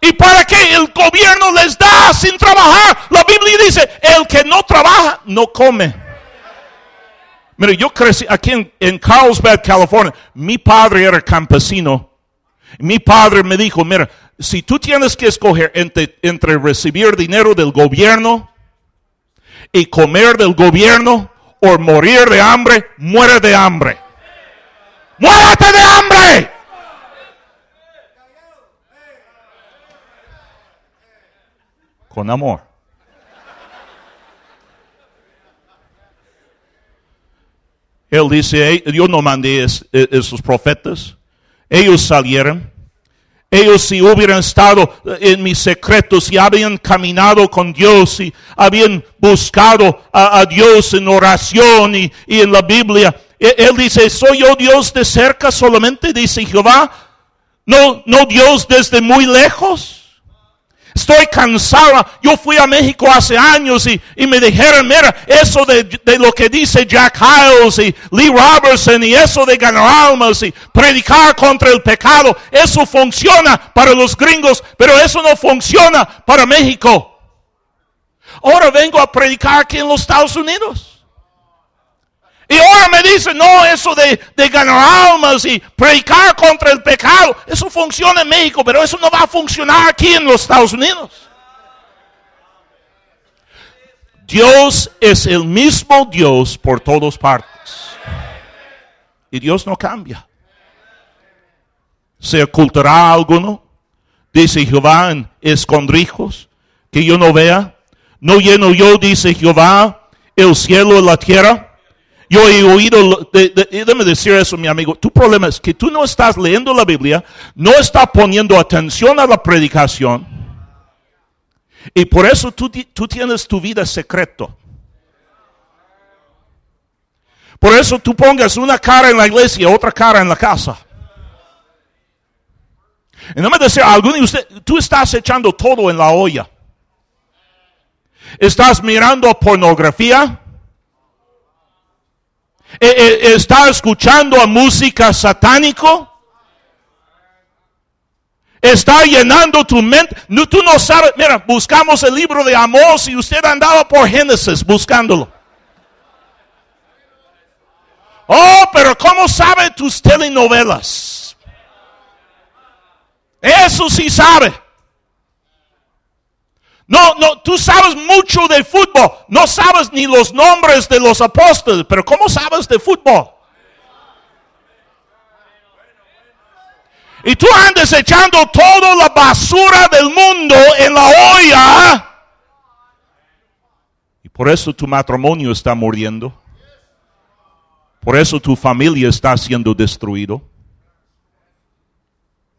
¿Y para qué el gobierno les da sin trabajar? La Biblia dice, el que no trabaja, no come. Mire, yo crecí aquí en, Carlsbad, California. Mi padre era campesino. Mi padre me dijo, mira, si tú tienes que escoger entre, entre recibir dinero del gobierno y comer del gobierno o morir de hambre, muere de hambre. ¡Muérete de hambre! con amor. Él dice, yo no mandé e, esos profetas. Ellos salieron. Ellos si hubieran estado en mis secretos y habían caminado con Dios y habían buscado a, Dios en oración y, y, en la Biblia. E, él dice, ¿soy yo Dios de cerca solamente? Dice Jehová. No, no Dios desde muy lejos. Estoy cansada. Yo fui a México hace años y, me dijeron, mira, eso de, lo que dice Jack Hiles y Lee Robertson y eso de ganar almas y predicar contra el pecado, eso funciona para los gringos, pero eso no funciona para México. Ahora vengo a predicar aquí en los Estados Unidos. Y ahora me dicen, no, eso de, de, ganar almas y predicar contra el pecado, eso funciona en México, pero eso no va a funcionar aquí en los Estados Unidos. Dios es el mismo Dios por todas partes. Y Dios no cambia. ¿Se ocultará alguno? Dice Jehová en escondrijos, que yo no vea. No lleno yo, dice Jehová, el cielo y la tierra. Yo he oído, déjame decir eso, mi amigo. Tu problema es que tú no estás leyendo la Biblia, no estás poniendo atención a la predicación. Y por eso tú, tú tienes tu vida secreto. Por eso tú pongas una cara en la iglesia, otra cara en la casa. Y no me alguno de tú estás echando todo en la olla. Estás mirando pornografía. E, e, estás escuchando a música satánico. Está llenando tu mente. No, tú no sabes. Mira, buscamos el libro de Amós y usted andaba por Génesis buscándolo. Oh, pero ¿cómo sabe tus telenovelas? Eso sí sabe. No, no, tú sabes mucho de fútbol. No sabes ni los nombres de los apóstoles, pero ¿cómo sabes de fútbol? Y tú andas echando toda la basura del mundo en la olla. Y por eso tu matrimonio está muriendo. Por eso tu familia está siendo destruido.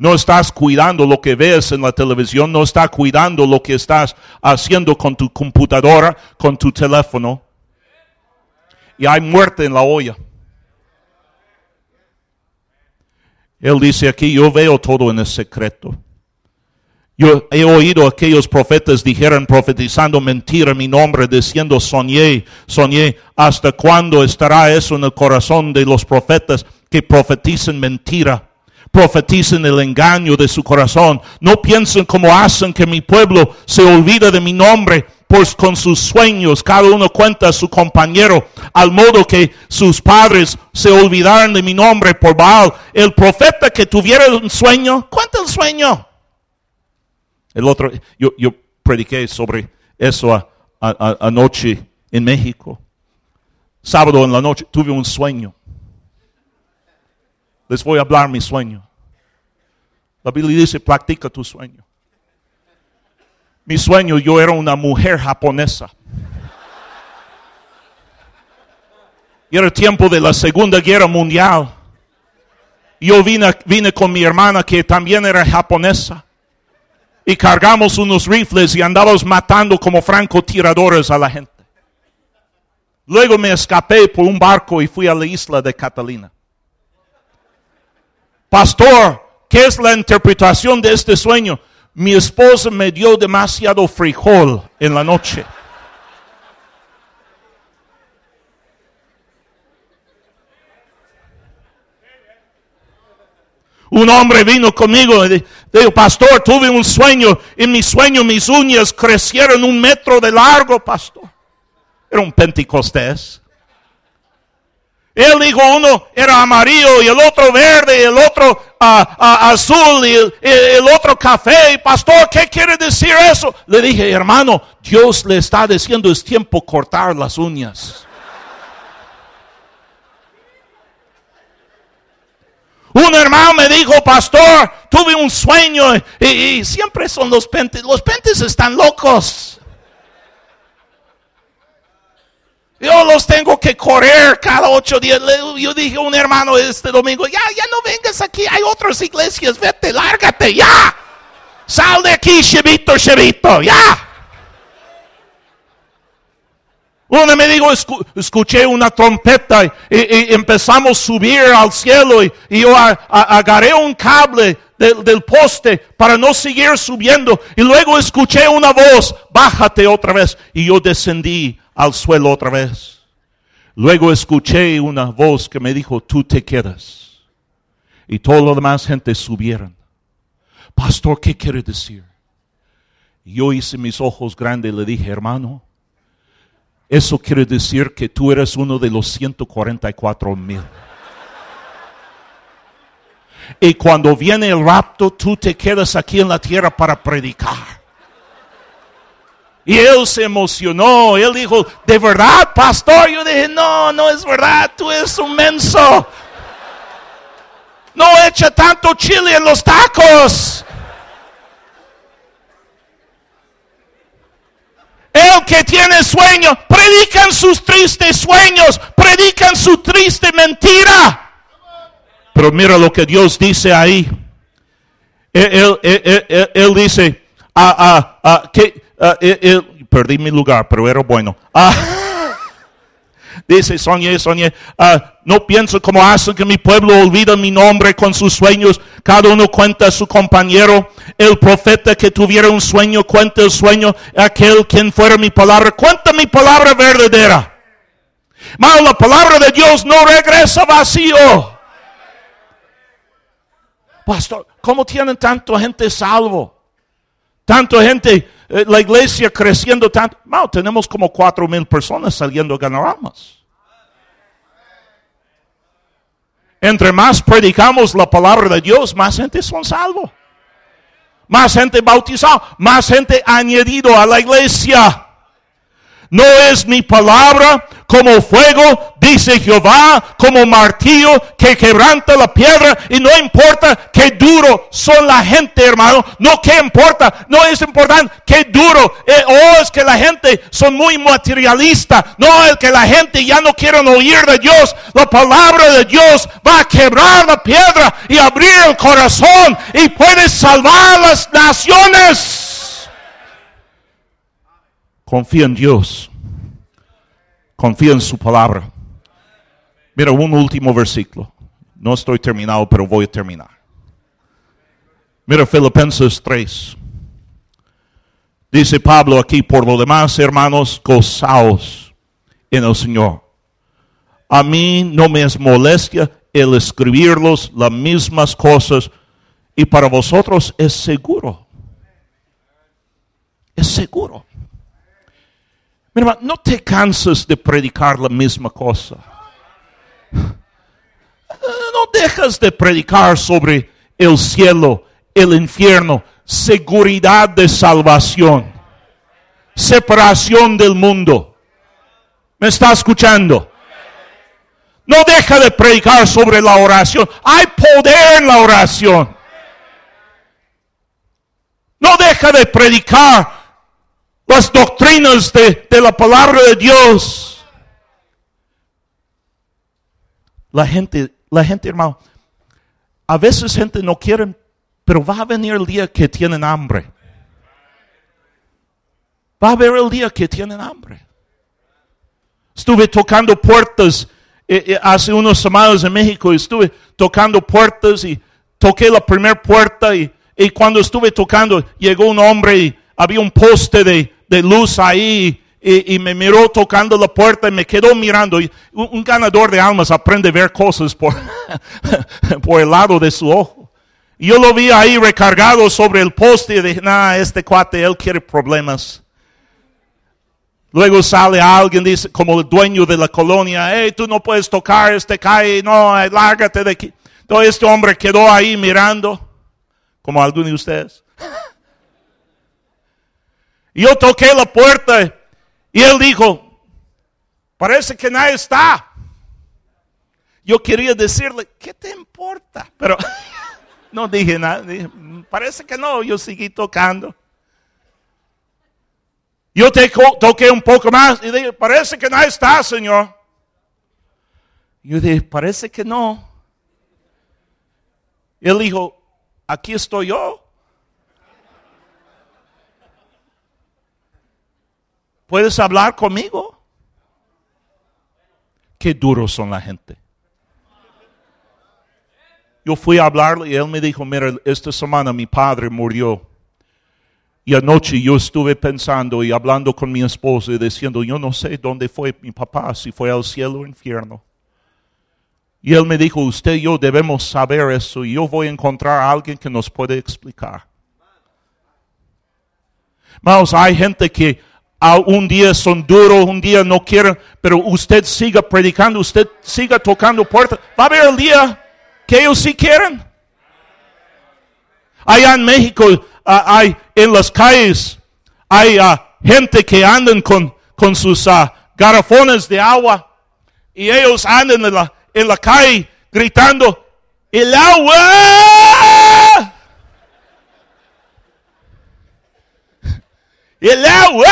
No estás cuidando lo que ves en la televisión, no estás cuidando lo que estás haciendo con tu computadora, con tu teléfono. Y hay muerte en la olla. Él dice aquí, yo veo todo en el secreto. Yo he oído aquellos profetas dijeron profetizando mentira en mi nombre, diciendo soñé, soñé. ¿Hasta cuándo estará eso en el corazón de los profetas que profetizan mentira? Profetizan el engaño de su corazón. No piensen como hacen que mi pueblo se olvida de mi nombre, pues con sus sueños cada uno cuenta a su compañero, al modo que sus padres se olvidaron de mi nombre por Baal. El profeta que tuviera un sueño, cuenta el sueño el otro, yo, yo prediqué sobre eso anoche en México. Sábado en la noche tuve un sueño. Les voy a hablar mi sueño. La Biblia dice, practica tu sueño. Mi sueño, yo era una mujer japonesa. Y era tiempo de la Segunda Guerra Mundial. Yo vine, vine con mi hermana que también era japonesa y cargamos unos rifles y andábamos matando como francotiradores a la gente. Luego me escapé por un barco y fui a la isla de Catalina. Pastor, ¿qué es la interpretación de este sueño? Mi esposa me dio demasiado frijol en la noche. Un hombre vino conmigo y dijo, pastor, tuve un sueño. En mi sueño mis uñas crecieron un metro de largo, pastor. Era un pentecostés. Él dijo, uno era amarillo y el otro verde y el otro ah, ah, azul y el, otro café. Pastor, ¿qué quiere decir eso? Le dije, hermano, Dios le está diciendo es tiempo cortar las uñas. Un hermano me dijo, pastor, tuve un sueño y, siempre son los pentes. Los pentes están locos. Yo los tengo que correr cada ocho días. Yo dije a un hermano este domingo, ya, ya no vengas aquí, hay otras iglesias, vete, lárgate, ya. Sal de aquí, chevito, chevito, ya. Uno me dijo, escuché una trompeta y, empezamos a subir al cielo y, yo agarré un cable del, poste para no seguir subiendo. Y luego escuché una voz, bájate otra vez. Y yo descendí al suelo otra vez. Luego escuché una voz que me dijo, tú te quedas. Y toda la demás gente subieron. Pastor, ¿qué quiere decir? yo hice mis ojos grandes y le dije, hermano, eso quiere decir que tú eres uno de los 144 mil. Y cuando viene el rapto, tú te quedas aquí en la tierra para predicar. Y él se emocionó. Él dijo, ¿de verdad, pastor? Yo dije, no, no es verdad. Tú eres un menso. no echa tanto chile en los tacos. El que tiene sueño, predican sus tristes sueños, predican su triste mentira. Pero mira lo que Dios dice ahí. Él, dice, ah, ah, ah, que, perdí mi lugar, pero era bueno. dice, soñé, soñé, no pienso como hacen que mi pueblo olvida mi nombre con sus sueños. Cada uno cuenta a su compañero. El profeta que tuviera un sueño cuenta el sueño. Aquel quien fuera mi palabra, cuenta mi palabra verdadera. Mas la palabra de Dios no regresa vacío. Pastor, ¿cómo tienen tanta gente salvo? Tanta gente, eh, la iglesia creciendo tanto. No, tenemos como cuatro mil personas saliendo a ganar almas. Entre más predicamos la palabra de Dios, más gente son salvos. Más gente bautizada, más gente añadido a la iglesia. No es mi palabra como fuego, dice Jehová, como martillo que quebranta la piedra. Y no importa qué duro son la gente, hermano. No que importa, no es importante qué duro. Eh, oh, es que la gente son muy materialista. No, es que la gente ya no quiere oír de Dios. La palabra de Dios va a quebrar la piedra y abrir el corazón y puede salvar las naciones. Confía en Dios. Confía en su palabra. Mira, un último versículo. No estoy terminado, pero voy a terminar. Mira Filipenses 3. Dice Pablo aquí, por lo demás, hermanos, gozaos en el Señor. A mí no me es molestia el escribirlos las mismas cosas y para vosotros es seguro. Es seguro. Mira, no te cansas de predicar la misma cosa. No dejas de predicar sobre el cielo, el infierno, seguridad de salvación, separación del mundo. ¿Me está escuchando? No deja de predicar sobre la oración. Hay poder en la oración. No deja de predicar las doctrinas de, la palabra de Dios. La gente, la gente, hermano, a veces gente no quiere, pero va a venir el día que tienen hambre. Va a haber el día que tienen hambre. Estuve tocando puertas eh, eh, hace unos semanas en México. Estuve tocando puertas y toqué la primera puerta y, y cuando estuve tocando llegó un hombre y había un poste de, de luz ahí y, me miró tocando la puerta y me quedó mirando. un, ganador de almas aprende a ver cosas por, el lado de su ojo. Yo lo vi ahí recargado sobre el poste y dije, nah, este cuate, él quiere problemas. Luego sale alguien, dice, como el dueño de la colonia, hey, tú no puedes tocar, este cae, no, lárgate de aquí. Todo este hombre quedó ahí mirando, como alguno de ustedes. Yo toqué la puerta y él dijo, parece que nadie está. Yo quería decirle, ¿qué te importa? Pero no dije nada. parece que no, yo seguí tocando. Yo te toqué un poco más y dije, parece que nadie está, Señor. Yo dije, parece que no. Él dijo, aquí estoy yo. ¿Puedes hablar conmigo? Qué duros son la gente. Yo fui a hablarle y él me dijo, mira, esta semana mi padre murió. Y anoche yo estuve pensando y hablando con mi esposa y diciendo, yo no sé dónde fue mi papá, si fue al cielo o infierno. Y él me dijo, usted y yo debemos saber eso y yo voy a encontrar a alguien que nos puede explicar. Vamos, hay gente que un día son duros, un día no quieren, pero usted siga predicando, usted siga tocando puertas. Va a haber el día que ellos sí quieren. Allá en México, ah, hay en las calles, hay ah, gente que andan con, con sus uh, garrafones de agua y ellos andan en la, en la calle gritando, El agua. El agua.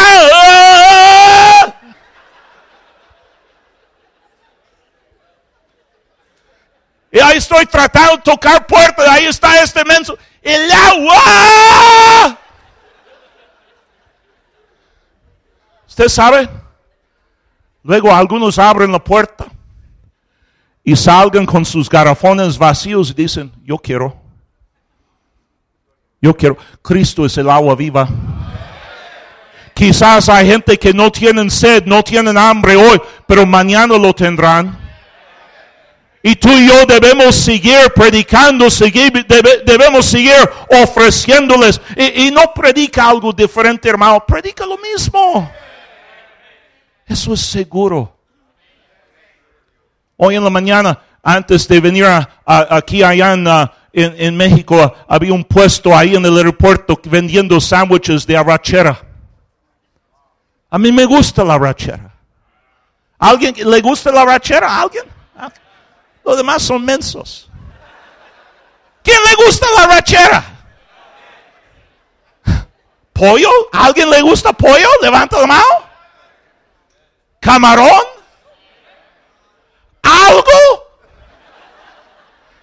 Y ahí estoy tratando de tocar puertas. Ahí está este menso. El agua. ¿Usted sabe? Luego algunos abren la puerta y salgan con sus garrafones vacíos y dicen, yo quiero. Yo quiero. Cristo es el agua viva. Quizás hay gente que no tienen sed, no tienen hambre hoy, pero mañana lo tendrán. Y tú y yo debemos seguir predicando, seguir, debemos seguir ofreciéndoles. Y, no predica algo diferente, hermano, predica lo mismo. Eso es seguro. Hoy en la mañana, antes de venir aquí allá en, en, México, había un puesto ahí en el aeropuerto vendiendo sándwiches de arrachera. A mí me gusta la arrachera. ¿Alguien le gusta la arrachera? ¿Alguien? Los demás son mensos. ¿Quién le gusta la arrachera? ¿Pollo? ¿Alguien le gusta pollo? Levanta la mano camarón, algo.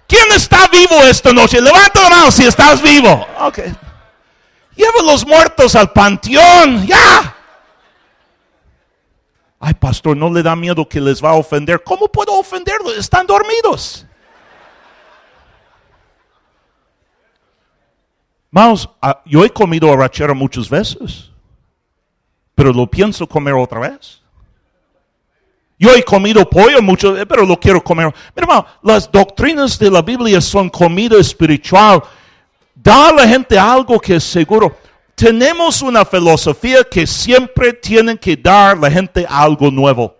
¿Quién está vivo esta noche? Levanta la mano si estás vivo. Ok. Lleva los muertos al panteón. Ya. Ay, pastor, no le da miedo que les va a ofender. ¿Cómo puedo ofenderlos? Están dormidos. Vamos, ah, yo he comido arrachera muchas veces, pero lo pienso comer otra vez. Yo he comido pollo mucho, pero lo quiero comer. Mira, las doctrinas de la Biblia son comida espiritual. Da a la gente algo que es seguro. Tenemos una filosofía que siempre tienen que dar la gente algo nuevo.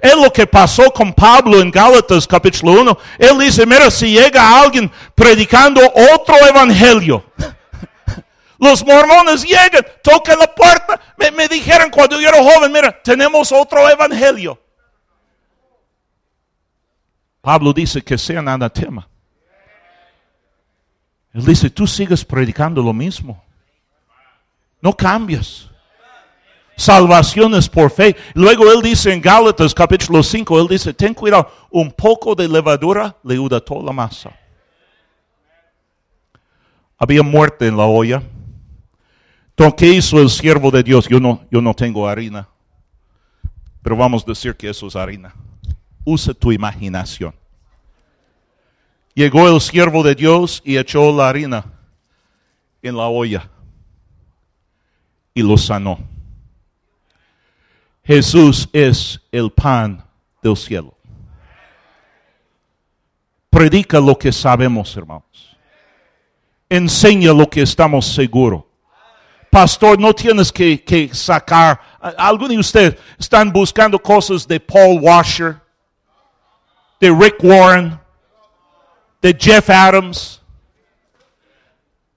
Es lo que pasó con Pablo en Gálatas capítulo 1. Él dice, mira, si llega alguien predicando otro evangelio, los mormones llegan, tocan la puerta. Me, dijeron cuando yo era joven, mira, tenemos otro evangelio. Pablo dice que sean anatema. Él dice, tú sigues predicando lo mismo. No cambias. Salvación es por fe. Luego él dice en Gálatas capítulo 5, él dice, ten cuidado, un poco de levadura leuda toda la masa. Había muerte en la olla. ¿qué hizo el siervo de Dios? Yo no, yo no tengo harina, pero vamos a decir que eso es harina. Usa tu imaginación. Llegó el siervo de Dios y echó la harina en la olla y lo sanó. Jesús es el pan del cielo. Predica lo que sabemos, hermanos. Enseña lo que estamos seguros pastor, no tienes que, sacar. Algunos de ustedes están buscando cosas de Paul Washer, de Rick Warren, de Jeff Adams.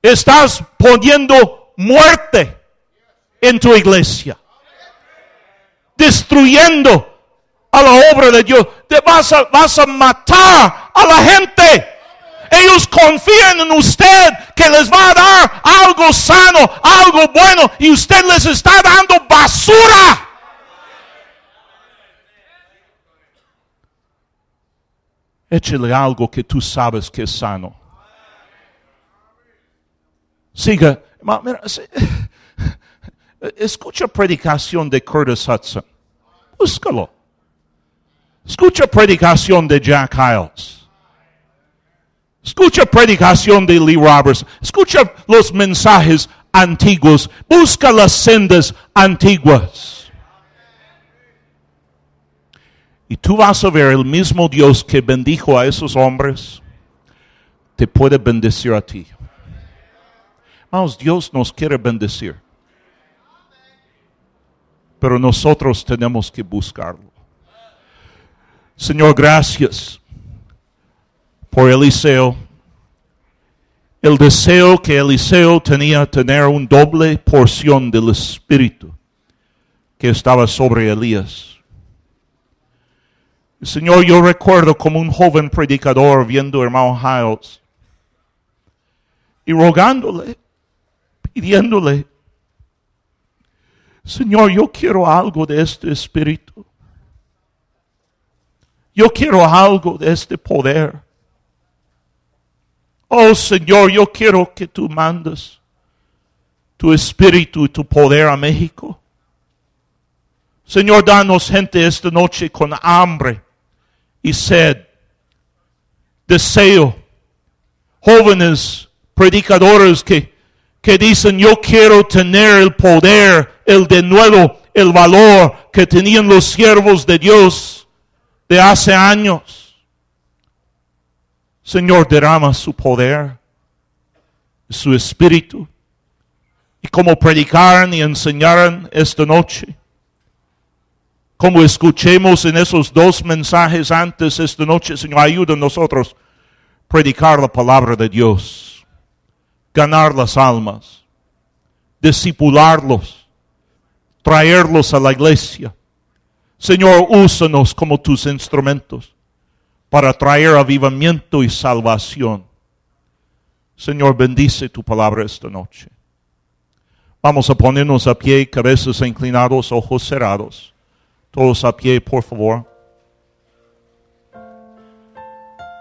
Estás poniendo muerte en tu iglesia, destruyendo a la obra de Dios. Te vas a, vas a matar a la gente. Ellos confían en usted que les va a dar algo sano, algo bueno, y usted les está dando basura. Échele algo que tú sabes que es sano. Siga. escucha predicación de Curtis Hudson. Búscalo. Escucha predicación de Jack Hiles. Escucha predicación de Lee Roberts. Escucha los mensajes antiguos. Busca las sendas antiguas. Y tú vas a ver el mismo Dios que bendijo a esos hombres, te puede bendecir a ti. Vamos, Dios nos quiere bendecir. Pero nosotros tenemos que buscarlo. Señor, gracias por Eliseo. El deseo que Eliseo tenía tener una doble porción del Espíritu que estaba sobre Elías. Señor, yo recuerdo como un joven predicador viendo a hermano Hiles y rogándole, pidiéndole, Señor, yo quiero algo de este espíritu. Yo quiero algo de este poder. Oh Señor, yo quiero que tú mandes tu espíritu y tu poder a México. Señor, danos gente esta noche con hambre y sed, deseo, jóvenes predicadores que, que dicen, yo quiero tener el poder, el de nuevo, el valor que tenían los siervos de Dios de hace años. Señor, derrama su poder, su espíritu. Y como predicaron y enseñaron esta noche, como escuchemos en esos dos mensajes antes esta noche, Señor, ayuda a nosotros predicar la palabra de Dios, ganar las almas, discipularlos, traerlos a la iglesia. Señor, úsanos como tus instrumentos para traer avivamiento y salvación. Señor, bendice tu palabra esta noche. Vamos a ponernos a pie, cabezas inclinados, ojos cerrados. Todos a pie, por favor.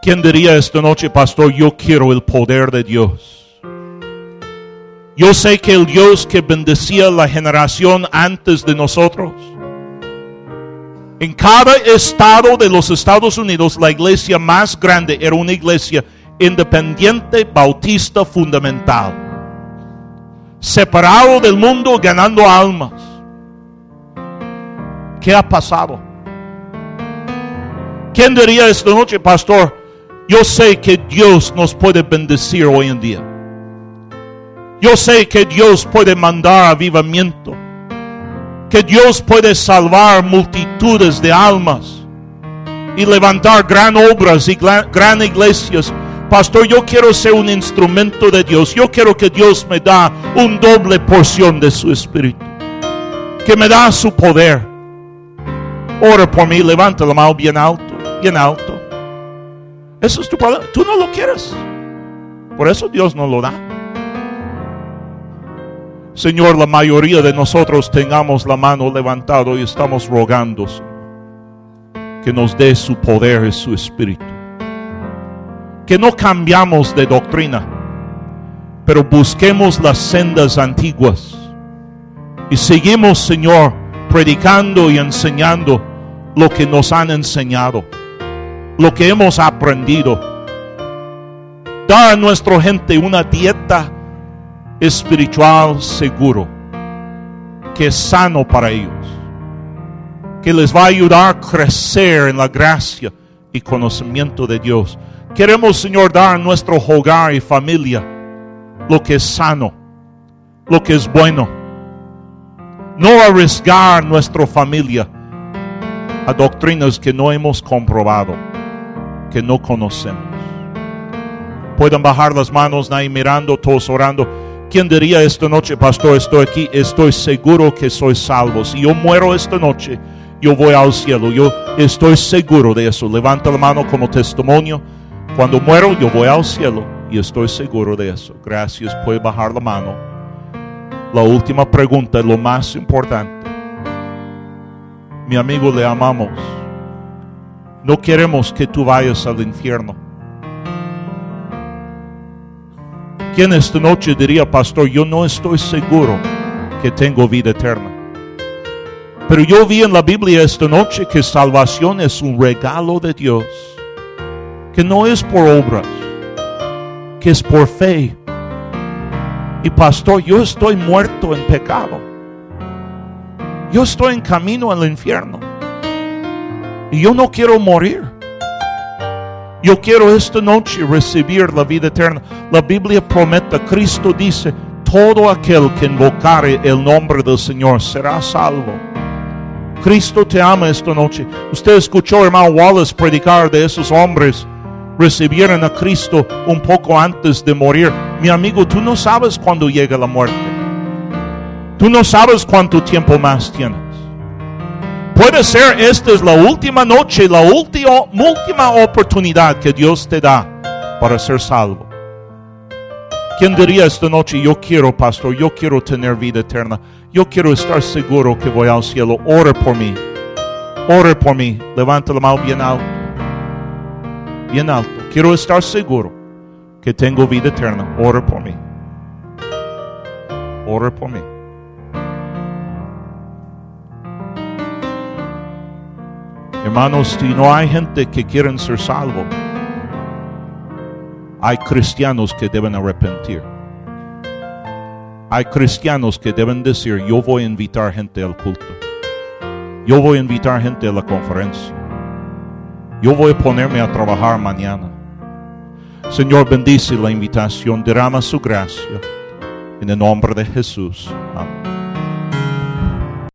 ¿Quién diría esta noche, pastor, yo quiero el poder de Dios? Yo sé que el Dios que bendecía la generación antes de nosotros, en cada estado de los Estados Unidos, la iglesia más grande era una iglesia independiente, bautista, fundamental. Separado del mundo, ganando almas. ¿Qué ha pasado? ¿Quién diría esta noche, pastor? Yo sé que Dios nos puede bendecir hoy en día. Yo sé que Dios puede mandar avivamiento. Que Dios puede salvar multitudes de almas y levantar gran obras y gran iglesias. Pastor, yo quiero ser un instrumento de Dios. Yo quiero que Dios me da un doble porción de su espíritu. Que me da su poder Ora por mí, levanta la mano bien alto, bien alto. Eso es tu palabra. Tú no lo quieres. Por eso Dios no lo da. Señor, la mayoría de nosotros tengamos la mano levantada y estamos rogando que nos dé su poder y su espíritu. Que no cambiamos de doctrina, pero busquemos las sendas antiguas y seguimos, Señor, predicando y enseñando lo que nos han enseñado, lo que hemos aprendido. Da a nuestra gente una dieta espiritual seguro, que es sano para ellos, que les va a ayudar a crecer en la gracia y conocimiento de Dios. Queremos, Señor, dar a nuestro hogar y familia lo que es sano, lo que es bueno. No arriesgar nuestra familia a doctrinas que no hemos comprobado, que no conocemos. Pueden bajar las manos, nadie mirando, todos orando. ¿Quién diría esta noche, pastor, estoy aquí, estoy seguro que soy salvo? Si yo muero esta noche, yo voy al cielo. Yo estoy seguro de eso. Levanta la mano como testimonio. Cuando muero, yo voy al cielo y estoy seguro de eso. Gracias, puede bajar la mano. La última pregunta, lo más importante mi amigo, le amamos. No queremos que tú vayas al infierno. ¿Quién esta noche diría, pastor, yo no estoy seguro que tengo vida eterna? Pero yo vi en la Biblia esta noche que salvación es un regalo de Dios, que no es por obras, que es por fe. Y pastor, yo estoy muerto en pecado. Yo estoy en camino al infierno. Y yo no quiero morir. Yo quiero esta noche recibir la vida eterna. La Biblia promete, Cristo dice, todo aquel que invocare el nombre del Señor será salvo. Cristo te ama esta noche. Usted escuchó hermano Wallace predicar de esos hombres. Recibieron a Cristo un poco antes de morir. Mi amigo, tú no sabes cuándo llega la muerte. Tú no sabes cuánto tiempo más tienes. Puede ser esta es la última noche, la última, última oportunidad que Dios te da para ser salvo. ¿Quién diría esta noche, yo quiero, pastor, yo quiero tener vida eterna? Yo quiero estar seguro que voy al cielo. Ore por mí. Ore por mí. Levanta la mano bien alto. Bien alto. Quiero estar seguro que tengo vida eterna. Ore por mí. Ore por mí. Hermanos, si no hay gente que quieren ser salvo, hay cristianos que deben arrepentir. Hay cristianos que deben decir, yo voy a invitar gente al culto. Yo voy a invitar gente a la conferencia. Yo voy a ponerme a trabajar mañana. Señor, bendice la invitación, derrama su gracia. En el nombre de Jesús. Amén.